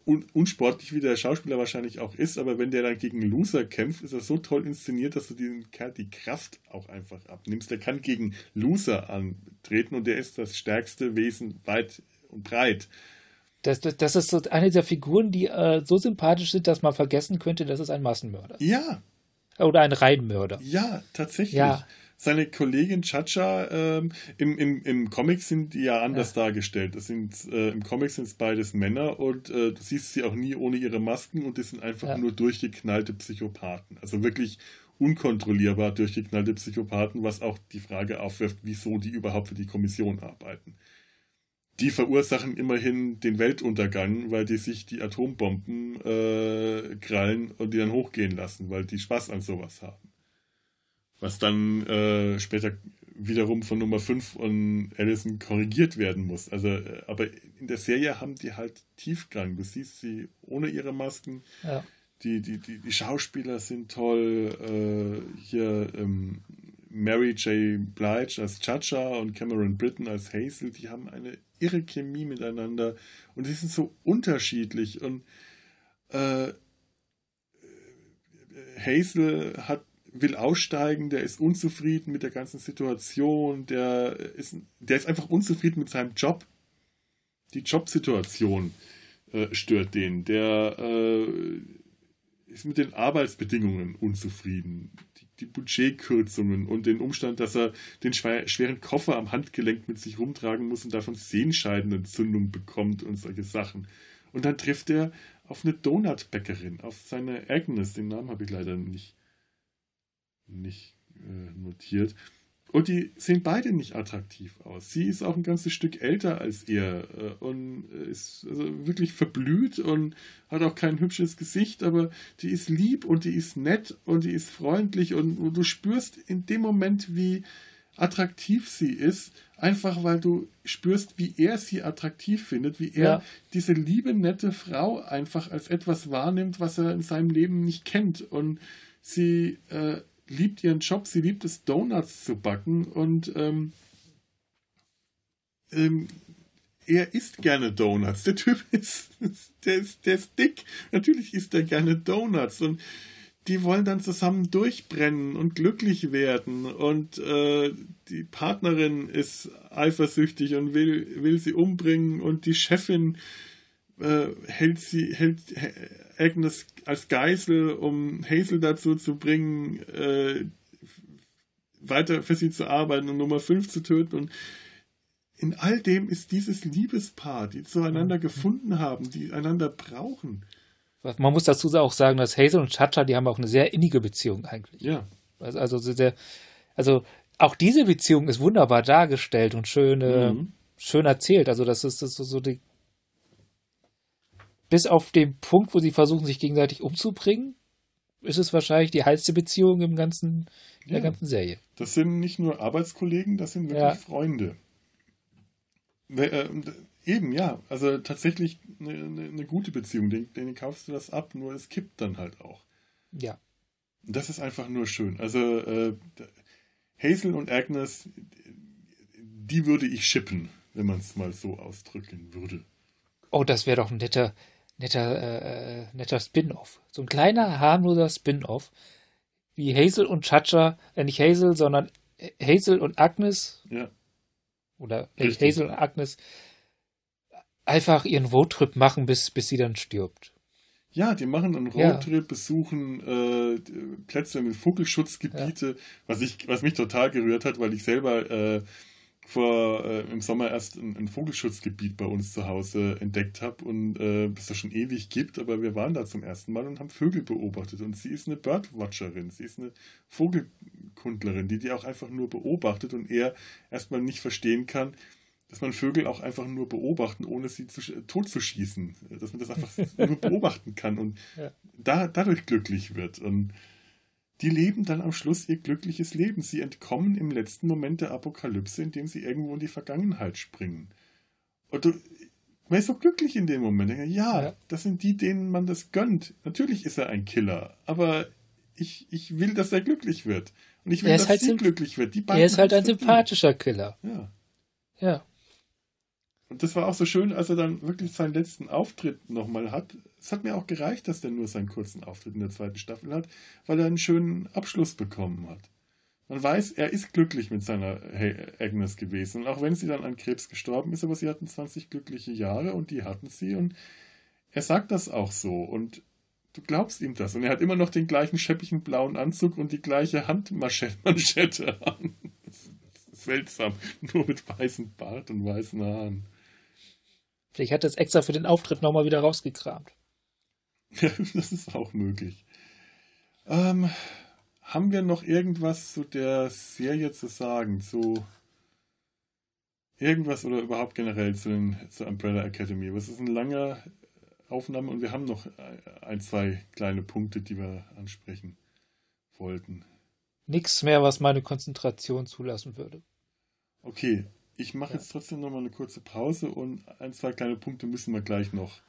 un unsportlich, wie der Schauspieler wahrscheinlich auch ist, aber wenn der dann gegen Loser kämpft, ist er so toll inszeniert, dass du diesem Kerl die Kraft auch einfach abnimmst. Der kann gegen Loser antreten und der ist das stärkste Wesen weit und breit. Das, das, das ist so eine dieser Figuren, die äh, so sympathisch sind, dass man vergessen könnte, dass es ein Massenmörder ist. Ja. Oder ein Reihenmörder. Ja, tatsächlich. Ja seine Kollegin Chacha, ähm, im, im, im Comic sind die ja anders ja. dargestellt. Das sind, äh, Im Comic sind es beides Männer und äh, du siehst sie auch nie ohne ihre Masken und die sind einfach ja. nur durchgeknallte Psychopathen. Also wirklich unkontrollierbar durchgeknallte Psychopathen, was auch die Frage aufwirft, wieso die überhaupt für die Kommission arbeiten. Die verursachen immerhin den Weltuntergang, weil die sich die Atombomben äh, krallen und die dann hochgehen lassen, weil die Spaß an sowas haben was dann äh, später wiederum von Nummer 5 und Allison korrigiert werden muss. Also, äh, aber in der Serie haben die halt Tiefgang. Du siehst sie ohne ihre Masken. Ja. Die, die, die, die Schauspieler sind toll. Äh, hier ähm, Mary J. Blige als Chacha und Cameron Britton als Hazel, die haben eine irre Chemie miteinander und die sind so unterschiedlich. Und äh, Hazel hat will aussteigen, der ist unzufrieden mit der ganzen Situation, der ist, der ist einfach unzufrieden mit seinem Job. Die Jobsituation äh, stört den. Der äh, ist mit den Arbeitsbedingungen unzufrieden. Die, die, Budgetkürzungen und den Umstand, dass er den schweren Koffer am Handgelenk mit sich rumtragen muss und davon Sehenscheidenentzündung bekommt und solche Sachen. Und dann trifft er auf eine Donutbäckerin, auf seine Agnes, den Namen habe ich leider nicht nicht äh, notiert. Und die sehen beide nicht attraktiv aus. Sie ist auch ein ganzes Stück älter als er äh, und ist also wirklich verblüht und hat auch kein hübsches Gesicht, aber die ist lieb und die ist nett und die ist freundlich und, und du spürst in dem Moment, wie attraktiv sie ist, einfach weil du spürst, wie er sie attraktiv findet, wie er ja. diese liebe, nette Frau einfach als etwas wahrnimmt, was er in seinem Leben nicht kennt. Und sie äh, liebt ihren Job, sie liebt es, Donuts zu backen und ähm, ähm, er isst gerne Donuts. Der Typ ist, der ist, der ist dick. Natürlich isst er gerne Donuts und die wollen dann zusammen durchbrennen und glücklich werden und äh, die Partnerin ist eifersüchtig und will, will sie umbringen und die Chefin äh, hält sie, hält Agnes als Geisel, um Hazel dazu zu bringen, äh, weiter für sie zu arbeiten und Nummer 5 zu töten. Und in all dem ist dieses Liebespaar, die zueinander mhm. gefunden haben, die einander brauchen. Man muss dazu auch sagen, dass Hazel und Chacha, die haben auch eine sehr innige Beziehung eigentlich. Ja. Also, also, sehr, also auch diese Beziehung ist wunderbar dargestellt und schön, äh, mhm. schön erzählt. Also das ist, das ist so die bis auf den Punkt, wo sie versuchen, sich gegenseitig umzubringen, ist es wahrscheinlich die heiße Beziehung im ganzen, in der ganzen Serie. Das sind nicht nur Arbeitskollegen, das sind wirklich ja. Freunde. Äh, eben, ja. Also tatsächlich eine, eine, gute Beziehung. Den, denen kaufst du das ab, nur es kippt dann halt auch. Ja. Das ist einfach nur schön. Also äh, Hazel und Agnes, die würde ich shippen, wenn man es mal so ausdrücken würde. Oh, das wäre doch ein netter, netter, äh, netter Spin-off. So ein kleiner, harmloser Spin-off. Wie Hazel und Chacha, äh, nicht Hazel, sondern Hazel und Agnes. Ja. Oder Richtig. Hazel und Agnes einfach ihren Roadtrip machen, bis, bis sie dann stirbt. Ja, die machen einen Roadtrip, ja. besuchen äh, Plätze mit Vogelschutzgebiete, ja. was, ich, was mich total gerührt hat, weil ich selber äh, vor äh, im Sommer erst ein, ein, Vogelschutzgebiet bei uns zu Hause entdeckt habe und äh, es das schon ewig gibt, aber wir waren da zum ersten Mal und haben Vögel beobachtet und sie ist eine Birdwatcherin, sie ist eine Vogelkundlerin, die die auch einfach nur beobachtet und er erstmal nicht verstehen kann, dass man Vögel auch einfach nur beobachten, ohne sie zu, tot zu schießen. Dass man das einfach nur beobachten kann und ja. da, dadurch glücklich wird. Und die leben dann am Schluss ihr glückliches Leben. Sie entkommen im letzten Moment der Apokalypse, indem sie irgendwo in die Vergangenheit springen. Und du, man ist so glücklich in dem Moment. Ja, ja, das sind die, denen man das gönnt. Natürlich ist er ein Killer, aber ich, ich will, dass er glücklich wird. Und ich will, dass halt sie glücklich wird. Die er ist halt ein sympathischer Killer. Ja. Ja. Und das war auch so schön, als er dann wirklich seinen letzten Auftritt nochmal hat. Es hat mir auch gereicht, dass er nur seinen kurzen Auftritt in der zweiten Staffel hat, weil er einen schönen Abschluss bekommen hat. Man weiß, er ist glücklich mit seiner Agnes gewesen. Und auch wenn sie dann an Krebs gestorben ist, aber sie hatten 20 glückliche Jahre und die hatten sie. Und er sagt das auch so. Und du glaubst ihm das. Und er hat immer noch den gleichen scheppigen blauen Anzug und die gleiche Handmanschette an. seltsam. Nur mit weißem Bart und weißen Haaren. Vielleicht hat er es extra für den Auftritt nochmal wieder rausgekramt. Ja, das ist auch möglich. Ähm, haben wir noch irgendwas zu der Serie zu sagen? Zu irgendwas oder überhaupt generell zu den, zur Umbrella Academy? Es ist eine lange Aufnahme und wir haben noch ein, zwei kleine Punkte, die wir ansprechen wollten. Nichts mehr, was meine Konzentration zulassen würde. Okay, ich mache ja. jetzt trotzdem noch mal eine kurze Pause und ein, zwei kleine Punkte müssen wir gleich noch.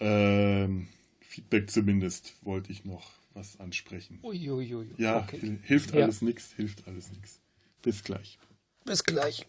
Ähm, Feedback zumindest wollte ich noch was ansprechen. Uiuiui. Ui, ui. Ja, okay. hilft alles ja. nichts, hilft alles nichts. Bis gleich. Bis gleich.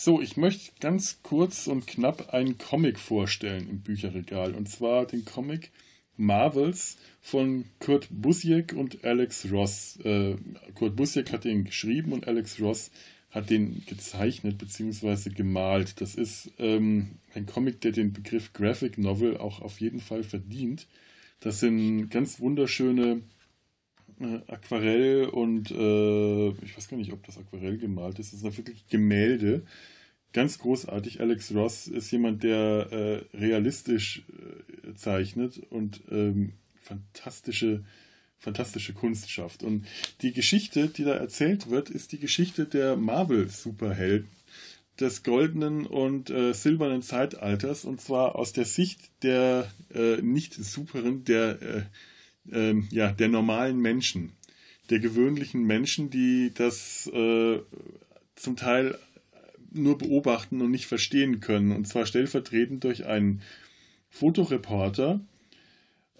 So, ich möchte ganz kurz und knapp einen Comic vorstellen im Bücherregal. Und zwar den Comic Marvels von Kurt Busiek und Alex Ross. Äh, Kurt Busiek hat den geschrieben und Alex Ross hat den gezeichnet bzw. gemalt. Das ist ähm, ein Comic, der den Begriff Graphic Novel auch auf jeden Fall verdient. Das sind ganz wunderschöne Aquarell und äh, ich weiß gar nicht, ob das Aquarell gemalt ist. Das sind wirklich Gemälde ganz großartig. Alex Ross ist jemand, der äh, realistisch äh, zeichnet und ähm, fantastische, fantastische Kunst schafft. Und die Geschichte, die da erzählt wird, ist die Geschichte der Marvel-Superhelden des goldenen und äh, silbernen Zeitalters und zwar aus der Sicht der äh, nicht superen, der, äh, ähm, ja, der normalen Menschen, der gewöhnlichen Menschen, die das äh, zum Teil nur beobachten und nicht verstehen können. Und zwar stellvertretend durch einen Fotoreporter,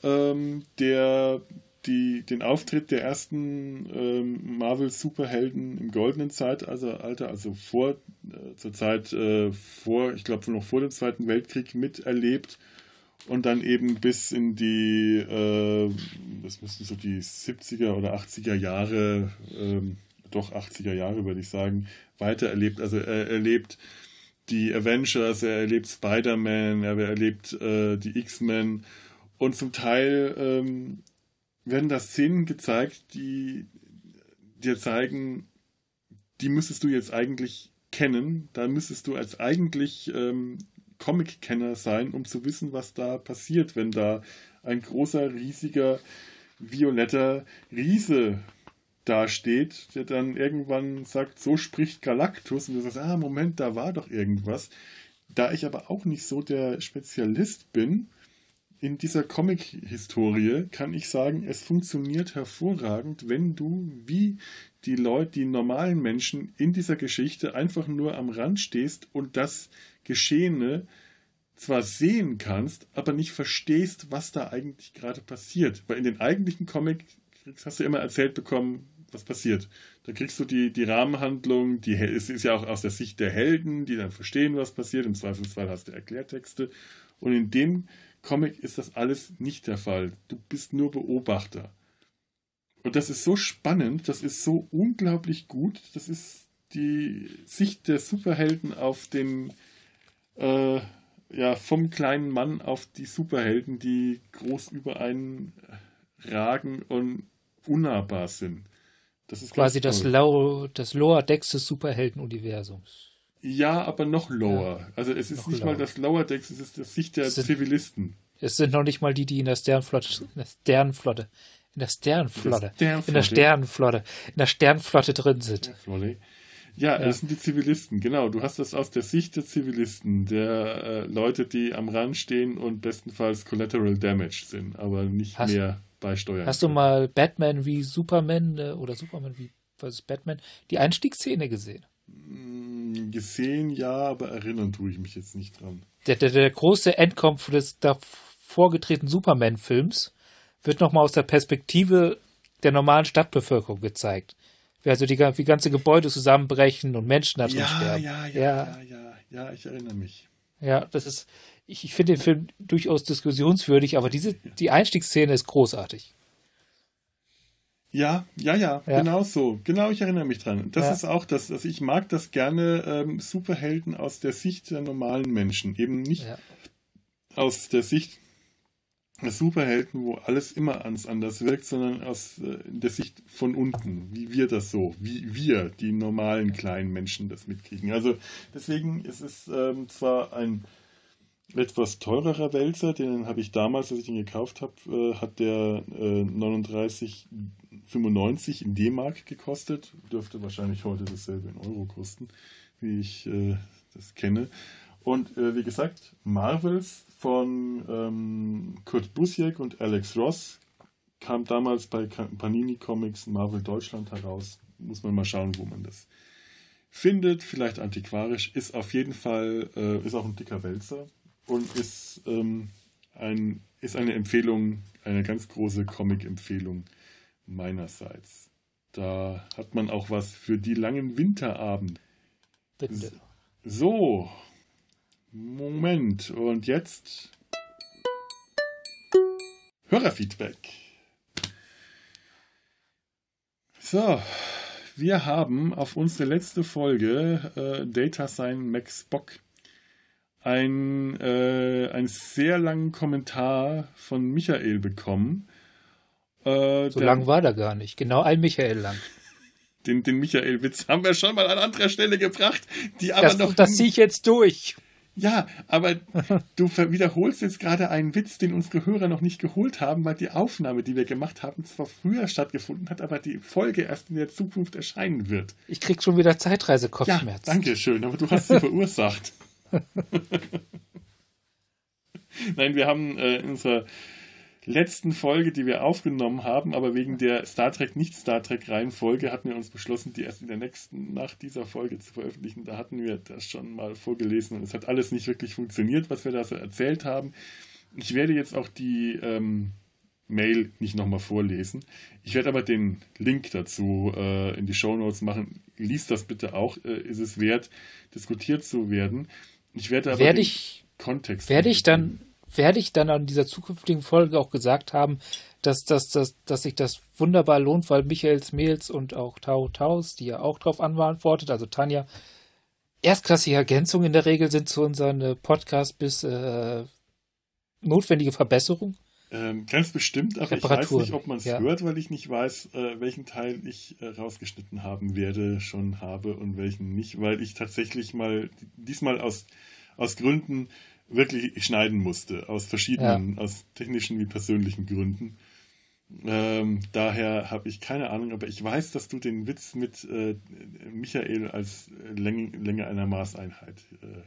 ähm, der die, den Auftritt der ersten ähm, Marvel-Superhelden im goldenen Zeitalter, also vor, äh, zur Zeit äh, vor, ich glaube noch vor dem Zweiten Weltkrieg miterlebt und dann eben bis in die, äh, das müssten so die 70er oder 80er Jahre, ähm, doch 80er Jahre würde ich sagen, weitererlebt. Also er erlebt die Avengers, er erlebt Spider-Man, er erlebt äh, die X-Men und zum Teil ähm, werden da Szenen gezeigt, die dir zeigen, die müsstest du jetzt eigentlich kennen. Da müsstest du als eigentlich ähm, Comic-Kenner sein, um zu wissen, was da passiert, wenn da ein großer, riesiger, violetter Riese dasteht, der dann irgendwann sagt, so spricht Galactus und du sagst, ah, Moment, da war doch irgendwas. Da ich aber auch nicht so der Spezialist bin, in dieser Comic-Historie kann ich sagen, es funktioniert hervorragend, wenn du wie die Leute, die normalen Menschen in dieser Geschichte einfach nur am Rand stehst und das Geschehene zwar sehen kannst, aber nicht verstehst, was da eigentlich gerade passiert. Weil in den eigentlichen Comics hast du immer erzählt bekommen, was passiert. Da kriegst du die, die Rahmenhandlung, die, es ist ja auch aus der Sicht der Helden, die dann verstehen, was passiert. Im Zweifelsfall hast du Erklärtexte. Und in dem Comic ist das alles nicht der Fall. Du bist nur Beobachter. Und das ist so spannend, das ist so unglaublich gut. Das ist die Sicht der Superhelden auf den, äh, ja, vom kleinen Mann auf die Superhelden, die groß über einen ragen und unnahbar sind. Das ist quasi das, Low, das Lower Decks des Superhelden-Universums. Ja, aber noch lower. Ja, also es ist nicht lower. mal das Lower Decks, es ist das Sicht der Zivilisten. Es sind noch nicht mal die, die in der Sternflotte, in der Sternflotte, in der Sternflotte, in der Sternflotte, in der Sternflotte drin sind. Ja, ja, das sind die Zivilisten, genau. Du hast das aus der Sicht der Zivilisten, der äh, Leute, die am Rand stehen und bestenfalls Collateral Damage sind, aber nicht hast, mehr beisteuern. Hast du mal Batman wie Superman äh, oder Superman wie was ist Batman, die Einstiegsszene gesehen? Mm, gesehen, ja, aber erinnern tue ich mich jetzt nicht dran. Der, der, der große Endkampf des davor getretenen Superman-Films wird nochmal aus der Perspektive der normalen Stadtbevölkerung gezeigt also die, wie ganze Gebäude zusammenbrechen und Menschen da drin ja, sterben. Ja, ja, ja, ja, ja, ich erinnere mich. Ja, das ist, ich, ich finde den Film durchaus diskussionswürdig, aber diese, die Einstiegsszene ist großartig. Ja, ja, ja, ja, genau so. Genau, ich erinnere mich dran. Das ja. ist auch das, also ich mag das gerne, ähm, Superhelden aus der Sicht der normalen Menschen. Eben nicht ja. aus der Sicht Superhelden, wo alles immer anders wirkt, sondern aus äh, der Sicht von unten, wie wir das so, wie wir, die normalen kleinen Menschen, das mitkriegen. Also deswegen ist es ähm, zwar ein etwas teurerer Wälzer, den habe ich damals, als ich ihn gekauft habe, äh, hat der äh, 39,95 in D-Mark gekostet. Dürfte wahrscheinlich heute dasselbe in Euro kosten, wie ich äh, das kenne. Und äh, wie gesagt, Marvels von ähm, Kurt Busiek und Alex Ross kam damals bei Panini Comics Marvel Deutschland heraus. Muss man mal schauen, wo man das findet. Vielleicht antiquarisch. Ist auf jeden Fall, äh, ist auch ein dicker Wälzer und ist, ähm, ein, ist eine Empfehlung, eine ganz große Comic-Empfehlung meinerseits. Da hat man auch was für die langen Winterabende. Bitte. So, Moment, und jetzt Hörerfeedback. So, wir haben auf unsere letzte Folge äh, Data Sign Max Bock ein, äh, einen sehr langen Kommentar von Michael bekommen. Äh, so lang war der gar nicht, genau ein Michael lang. Den, den Michael-Witz haben wir schon mal an anderer Stelle gebracht, die aber das, noch. Das ziehe ich jetzt durch. Ja, aber du wiederholst jetzt gerade einen Witz, den unsere Hörer noch nicht geholt haben, weil die Aufnahme, die wir gemacht haben, zwar früher stattgefunden hat, aber die Folge erst in der Zukunft erscheinen wird. Ich krieg schon wieder Zeitreisekopfschmerzen. Ja, danke schön, aber du hast sie verursacht. Nein, wir haben äh, in unserer letzten Folge, die wir aufgenommen haben, aber wegen der Star Trek, nicht Star Trek Reihenfolge hatten wir uns beschlossen, die erst in der nächsten, nach dieser Folge zu veröffentlichen. Da hatten wir das schon mal vorgelesen und es hat alles nicht wirklich funktioniert, was wir da so erzählt haben. Ich werde jetzt auch die ähm, Mail nicht nochmal vorlesen. Ich werde aber den Link dazu äh, in die Show Notes machen. Lies das bitte auch. Äh, ist es wert, diskutiert zu werden. Ich werde aber werde ich, Kontext. Werde ich dann werde ich dann an dieser zukünftigen Folge auch gesagt haben, dass, dass, dass, dass sich das wunderbar lohnt, weil Michaels Mails und auch Tau Taus, die ja auch darauf antwortet, also Tanja, erstklassige Ergänzungen in der Regel sind zu unseren äh, Podcast bis äh, notwendige Verbesserung. Ähm, ganz bestimmt, aber ich weiß nicht, ob man es ja. hört, weil ich nicht weiß, äh, welchen Teil ich äh, rausgeschnitten haben werde, schon habe und welchen nicht, weil ich tatsächlich mal diesmal aus, aus Gründen wirklich schneiden musste, aus verschiedenen, ja. aus technischen wie persönlichen Gründen. Ähm, daher habe ich keine Ahnung, aber ich weiß, dass du den Witz mit äh, Michael als Länge, Länge einer Maßeinheit, äh,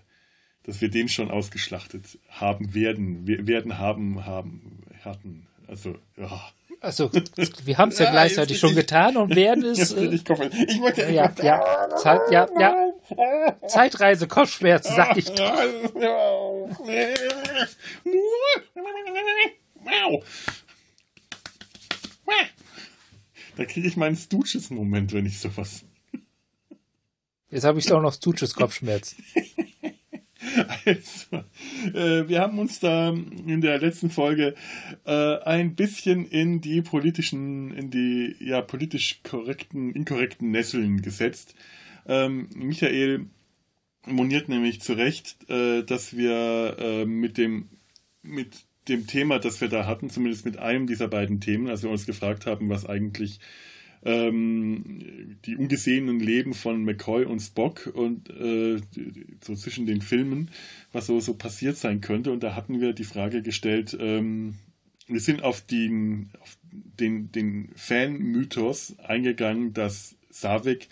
dass wir den schon ausgeschlachtet haben werden, wir werden haben, haben, hatten. Also, ja. Also, wir haben es ja, gleichzeitig schon ich, getan und werden es. Äh, ich, ich wollte, ja, ja, Zeit, ja, ja. Zeitreise, Kopfschmerzen, sag ich doch. Da kriege ich meinen Stooges-Moment, wenn ich sowas. Jetzt habe ich auch noch Stooges-Kopfschmerzen. Also, äh, wir haben uns da in der letzten Folge äh, ein bisschen in die politischen, in die ja politisch korrekten, inkorrekten Nesseln gesetzt. Ähm, Michael moniert nämlich zu Recht, äh, dass wir äh, mit dem mit dem Thema, das wir da hatten, zumindest mit einem dieser beiden Themen, als wir uns gefragt haben, was eigentlich ähm, die ungesehenen Leben von McCoy und Spock und äh, so zwischen den Filmen, was so, so passiert sein könnte. Und da hatten wir die Frage gestellt, ähm, wir sind auf den, auf den, den Fan-Mythos eingegangen, dass Savik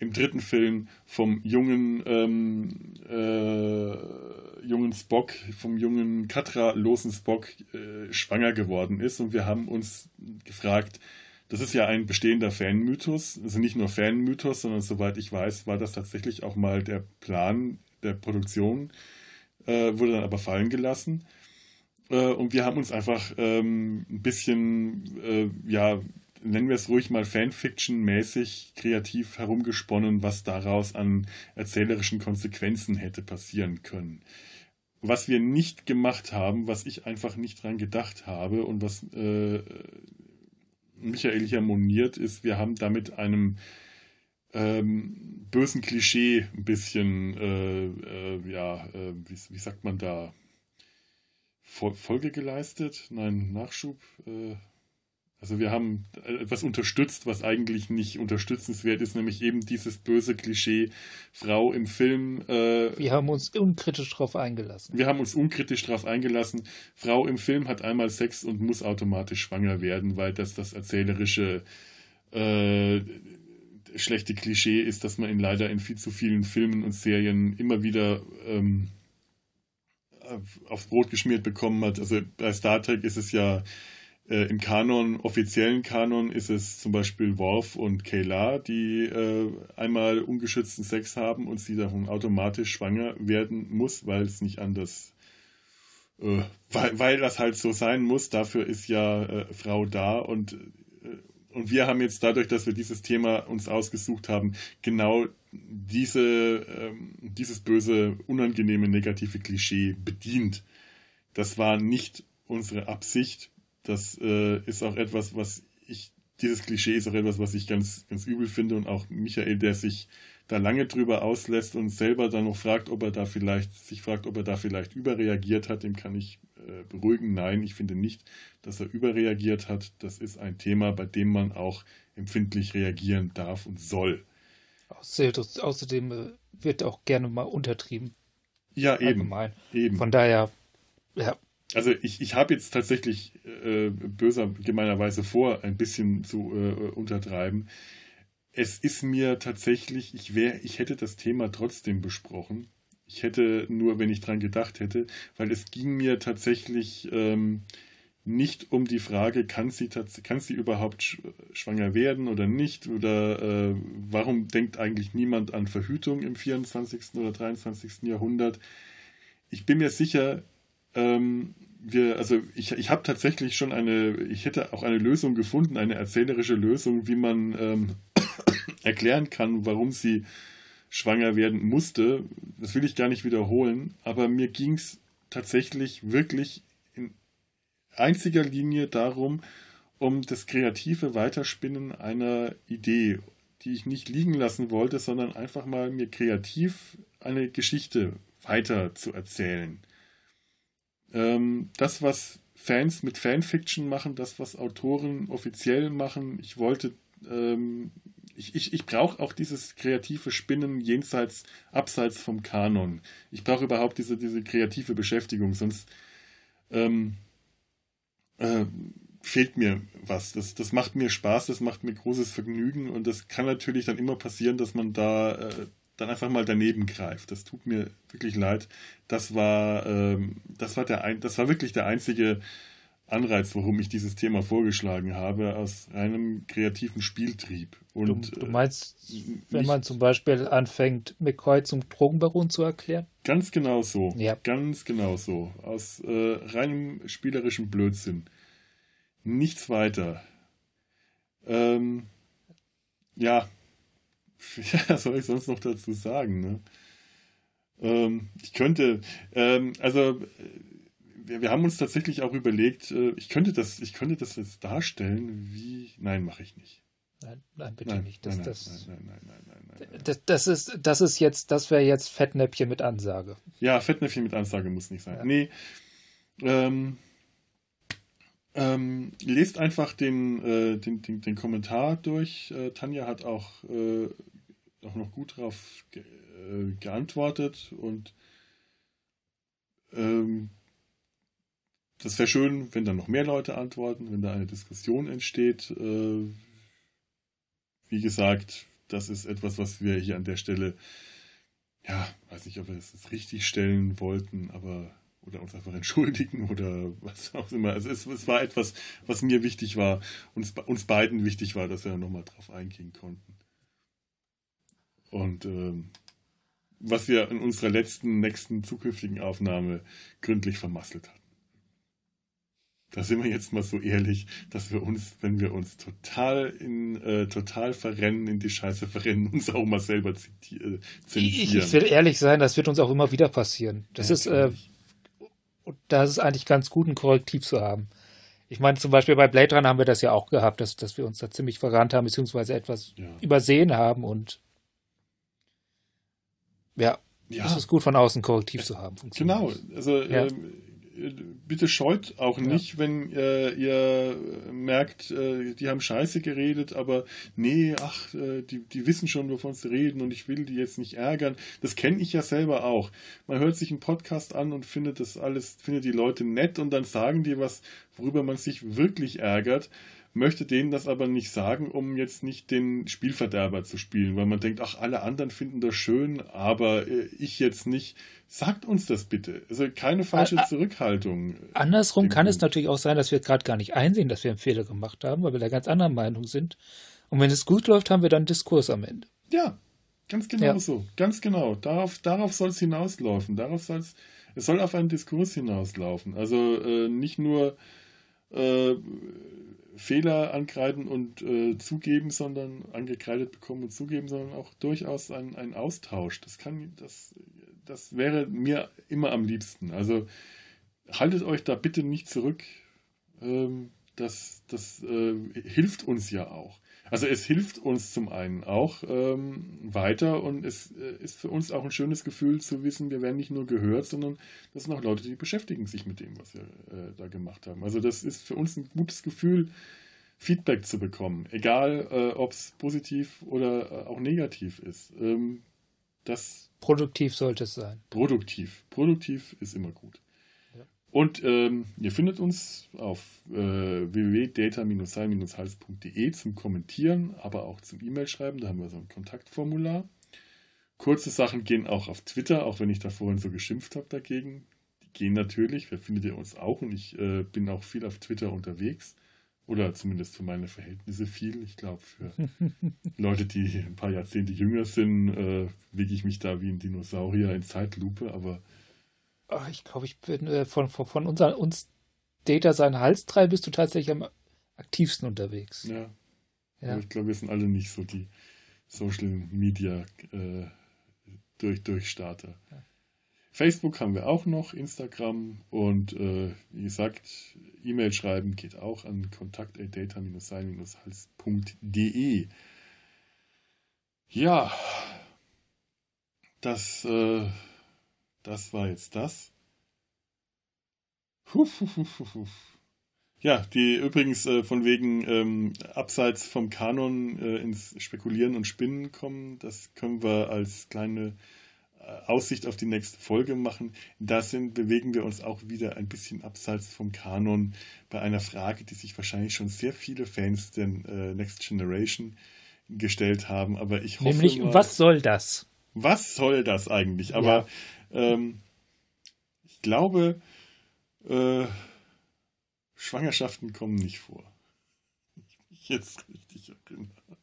im dritten Film vom jungen, ähm, äh, jungen Spock, vom jungen Katra-losen Spock äh, schwanger geworden ist. Und wir haben uns gefragt, das ist ja ein bestehender Fanmythos, also nicht nur Fanmythos, sondern soweit ich weiß, war das tatsächlich auch mal der Plan der Produktion, äh, wurde dann aber fallen gelassen. Äh, und wir haben uns einfach ähm, ein bisschen, äh, ja, nennen wir es ruhig mal Fanfiction-mäßig kreativ herumgesponnen, was daraus an erzählerischen Konsequenzen hätte passieren können. Was wir nicht gemacht haben, was ich einfach nicht dran gedacht habe und was äh, Michael hier moniert, ist, wir haben damit einem ähm, bösen Klischee ein bisschen, äh, äh, ja, äh, wie, wie, sagt man da, Folge geleistet? Nein, Nachschub. Äh, also wir haben etwas unterstützt, was eigentlich nicht unterstützenswert ist, nämlich eben dieses böse Klischee Frau im Film. Äh, wir haben uns unkritisch darauf eingelassen. Wir haben uns unkritisch darauf eingelassen. Frau im Film hat einmal Sex und muss automatisch schwanger werden, weil das das erzählerische äh, schlechte Klischee ist, dass man in leider in viel zu vielen Filmen und Serien immer wieder ähm, aufs Brot geschmiert bekommen hat. Also bei Star Trek ist es ja äh, Im Kanon, offiziellen Kanon, ist es zum Beispiel Worf und Kayla, die äh, einmal ungeschützten Sex haben und sie dann automatisch schwanger werden muss, weil es nicht anders, äh, weil, weil das halt so sein muss. Dafür ist ja äh, Frau da und äh, und wir haben jetzt dadurch, dass wir dieses Thema uns ausgesucht haben, genau diese, ähm, dieses böse, unangenehme, negative Klischee bedient. Das war nicht unsere Absicht. Das äh, ist auch etwas, was ich, dieses Klischee ist auch etwas, was ich ganz, ganz übel finde und auch Michael, der sich da lange drüber auslässt und selber dann noch fragt, ob er da vielleicht, sich fragt, ob er da vielleicht überreagiert hat, dem kann ich äh, beruhigen. Nein, ich finde nicht, dass er überreagiert hat. Das ist ein Thema, bei dem man auch empfindlich reagieren darf und soll. Außerdem äh, wird auch gerne mal untertrieben. Ja, eben. eben. Von daher, ja, also ich, ich habe jetzt tatsächlich äh, böser gemeinerweise vor, ein bisschen zu äh, untertreiben. Es ist mir tatsächlich, ich wäre, ich hätte das Thema trotzdem besprochen. Ich hätte nur, wenn ich dran gedacht hätte, weil es ging mir tatsächlich ähm, nicht um die Frage, kann sie, kann sie überhaupt schwanger werden oder nicht? Oder äh, warum denkt eigentlich niemand an Verhütung im 24. oder 23. Jahrhundert? Ich bin mir sicher, ähm, wir, also ich, ich habe tatsächlich schon eine, ich hätte auch eine Lösung gefunden, eine erzählerische Lösung, wie man ähm, erklären kann, warum sie schwanger werden musste. Das will ich gar nicht wiederholen, aber mir ging es tatsächlich wirklich in einziger Linie darum, um das kreative Weiterspinnen einer Idee, die ich nicht liegen lassen wollte, sondern einfach mal mir kreativ eine Geschichte weiter zu erzählen ähm, das, was Fans mit Fanfiction machen, das, was Autoren offiziell machen. Ich wollte, ähm, ich, ich, ich brauche auch dieses kreative Spinnen jenseits, abseits vom Kanon. Ich brauche überhaupt diese, diese kreative Beschäftigung, sonst ähm, äh, fehlt mir was. Das, das macht mir Spaß, das macht mir großes Vergnügen und das kann natürlich dann immer passieren, dass man da äh, dann einfach mal daneben greift. Das tut mir wirklich leid. Das war, ähm, das war der, ein, das war wirklich der einzige Anreiz, warum ich dieses Thema vorgeschlagen habe, aus reinem kreativen Spieltrieb. Und, du, du meinst, äh, wenn man zum Beispiel anfängt, McCoy zum Drogenbaron zu erklären? Ganz genau so. Ja. Ganz genau so. Aus äh, reinem spielerischen Blödsinn. Nichts weiter. Ähm, ja, ja, was soll ich sonst noch dazu sagen? Ne? Ähm, ich könnte, ähm, also wir, wir, haben uns tatsächlich auch überlegt, äh, ich könnte das, ich könnte das jetzt darstellen, wie. Nein, mache ich nicht. Nein, nein, bitte nein, nicht. Das, nein, das, nein, nein, nein, nein, nein, Das, das, ist, das ist jetzt, das wäre jetzt Fettnäpfchen mit Ansage. Ja, Fettnäpfchen mit Ansage muss nicht sein. Ja. Nee. Ähm, Ähm, lest einfach den, äh, den, den, den, Kommentar durch. Äh, Tanja hat auch, äh, auch noch gut darauf ge äh, geantwortet und ähm, das wäre schön, wenn da noch mehr Leute antworten, wenn da eine Diskussion entsteht. Äh, wie gesagt, das ist etwas, was wir hier an der Stelle, ja, weiß nicht, ob wir jetzt richtig stellen wollten, aber oder uns einfach entschuldigen oder was auch immer. Also es, es war etwas, was mir wichtig war, uns, uns beiden wichtig war, dass wir nochmal drauf eingehen konnten. Und ähm, was wir in unserer letzten, nächsten, zukünftigen Aufnahme gründlich vermasselt hatten. Da sind wir jetzt mal so ehrlich, dass wir uns, wenn wir uns total in äh, total verrennen, in die Scheiße verrennen, uns auch mal selber zensieren. Ich, ich will ehrlich sein, das wird uns auch immer wieder passieren. Das ja, ist äh, und da ist es eigentlich ganz gut, ein Korrektiv zu haben. Ich meine, zum Beispiel bei Blade Runner haben wir das ja auch gehabt, dass, dass wir uns da ziemlich verrannt haben, beziehungsweise etwas ja. übersehen haben und ja, ja, es ist gut, von außen Korrektiv zu haben. Genau, also ja. ähm, bitte scheut auch nicht, ja. wenn äh, ihr merkt, äh, die haben Scheiße geredet, aber nee, ach, äh, die, die wissen schon, wovon sie reden und ich will die jetzt nicht ärgern. Das kenne ich ja selber auch. Man hört sich einen Podcast an und findet das alles, findet die Leute nett und dann sagen die was, worüber man sich wirklich ärgert möchte denen das aber nicht sagen, um jetzt nicht den Spielverderber zu spielen, weil man denkt, ach, alle anderen finden das schön, aber äh, ich jetzt nicht. Sagt uns das bitte. Also keine falsche a Zurückhaltung. Andersrum kann es natürlich auch sein, dass wir gerade gar nicht einsehen, dass wir einen Fehler gemacht haben, weil wir da ganz anderer Meinung sind. Und wenn es gut läuft, haben wir dann Diskurs am Ende. Ja, ganz genau ja. so. Ganz genau. Darauf, darauf soll es hinauslaufen. Darauf soll es, es soll auf einen Diskurs hinauslaufen. Also äh, nicht nur äh, Fehler ankreiden und äh, zugeben, sondern angekreidet bekommen und zugeben, sondern auch durchaus ein, ein Austausch. Das kann, das das wäre mir immer am liebsten. Also haltet euch da bitte nicht zurück. Ähm, das das äh, hilft uns ja auch. Also es hilft uns zum einen auch ähm, weiter und es äh, ist für uns auch ein schönes Gefühl zu wissen, wir werden nicht nur gehört, sondern das sind auch Leute, die beschäftigen sich mit dem, was wir äh, da gemacht haben. Also das ist für uns ein gutes Gefühl, Feedback zu bekommen, egal äh, ob es positiv oder äh, auch negativ ist. Ähm, das Produktiv sollte es sein. Produktiv. Produktiv ist immer gut. Und ähm, ihr findet uns auf äh, www.data-sein-hals.de zum Kommentieren, aber auch zum E-Mail schreiben. Da haben wir so ein Kontaktformular. Kurze Sachen gehen auch auf Twitter, auch wenn ich da vorhin so geschimpft habe dagegen. Die gehen natürlich, da findet ihr uns auch und ich äh, bin auch viel auf Twitter unterwegs. Oder zumindest für meine Verhältnisse viel. Ich glaube, für Leute, die ein paar Jahrzehnte jünger sind, äh, wiege ich mich da wie ein Dinosaurier in Zeitlupe, aber. Ach, ich glaube, ich bin äh, von, von, von unser, uns Data sein Halstrei bist du tatsächlich am aktivsten unterwegs. Ja. ja. ich glaube, wir sind alle nicht so die Social Media äh, durch, Durchstarter. Ja. Facebook haben wir auch noch, Instagram und äh, wie gesagt, E-Mail schreiben geht auch an kontakt.data-sein-hals.de. Ja, das, äh, das war jetzt das. Ja, die übrigens äh, von wegen ähm, abseits vom Kanon äh, ins Spekulieren und Spinnen kommen, das können wir als kleine Aussicht auf die nächste Folge machen. Da sind, bewegen wir uns auch wieder ein bisschen abseits vom Kanon bei einer Frage, die sich wahrscheinlich schon sehr viele Fans der äh, Next Generation gestellt haben. Aber ich hoffe. Nämlich, mal, was soll das? Was soll das eigentlich? Aber ja. Ähm, ich glaube, äh, Schwangerschaften kommen nicht vor. Ich mich jetzt richtig erinnere.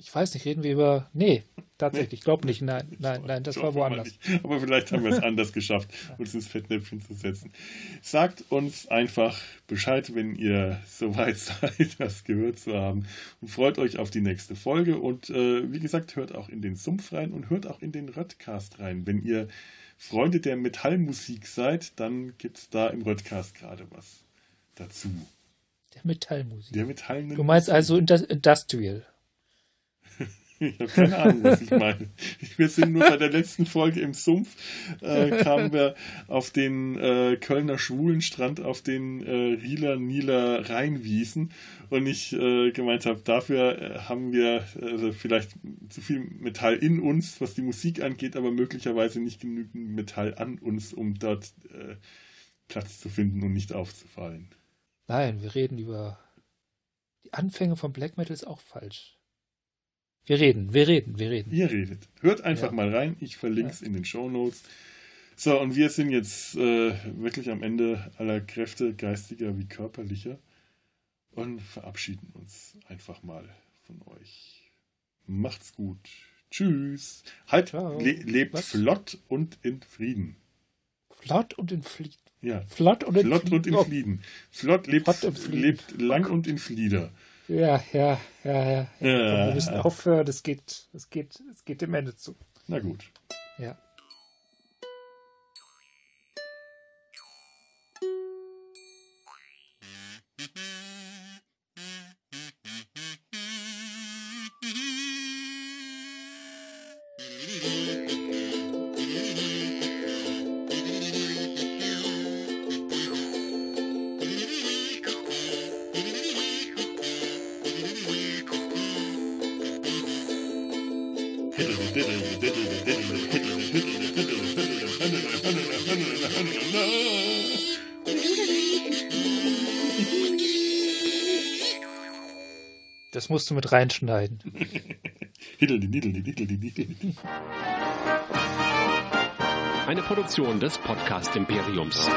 Ich weiß nicht, reden wir über. Nee, tatsächlich, ich glaube nicht. Nein, nein, nein, das war woanders. Aber vielleicht haben wir es anders geschafft, uns ins Fettnäpfchen zu setzen. Sagt uns einfach Bescheid, wenn ihr soweit seid, das gehört zu haben. Und freut euch auf die nächste Folge. Und äh, wie gesagt, hört auch in den Sumpf rein und hört auch in den Röttcast rein. Wenn ihr Freunde der Metallmusik seid, dann gibt es da im Röttcast gerade was dazu. Der Metallmusik. Der Metallmusik. Du meinst also Industrial. Ich habe keine Ahnung, was ich meine. Wir sind nur bei der letzten Folge im Sumpf, äh, kamen wir auf den äh, Kölner Schwulenstrand, auf den äh, Rieler Nieler Rheinwiesen und ich äh, gemeint habe, dafür äh, haben wir also vielleicht zu viel Metall in uns, was die Musik angeht, aber möglicherweise nicht genügend Metall an uns, um dort äh, Platz zu finden und nicht aufzufallen. Nein, wir reden über die Anfänge von Black Metal ist auch falsch. Wir reden, wir reden, wir reden. Ihr redet. Hört einfach ja. mal rein. Ich verlinke es ja. in den Show Notes. So, und wir sind jetzt äh, wirklich am Ende aller Kräfte, geistiger wie körperlicher, und verabschieden uns einfach mal von euch. Macht's gut. Tschüss. Halt, le lebt Was? flott und in Frieden. Flott und in Frieden. Ja. Flott und in, flott Flieden. Und in Frieden. Flott lebt, flott lebt lang und in Flieder. Ja, ja, ja, ja. ja. Wir müssen aufhören, es geht, es geht, es geht dem Ende zu. Na gut. Ja. Das musst du mit reinschneiden. Eine Produktion des Podcast Imperiums.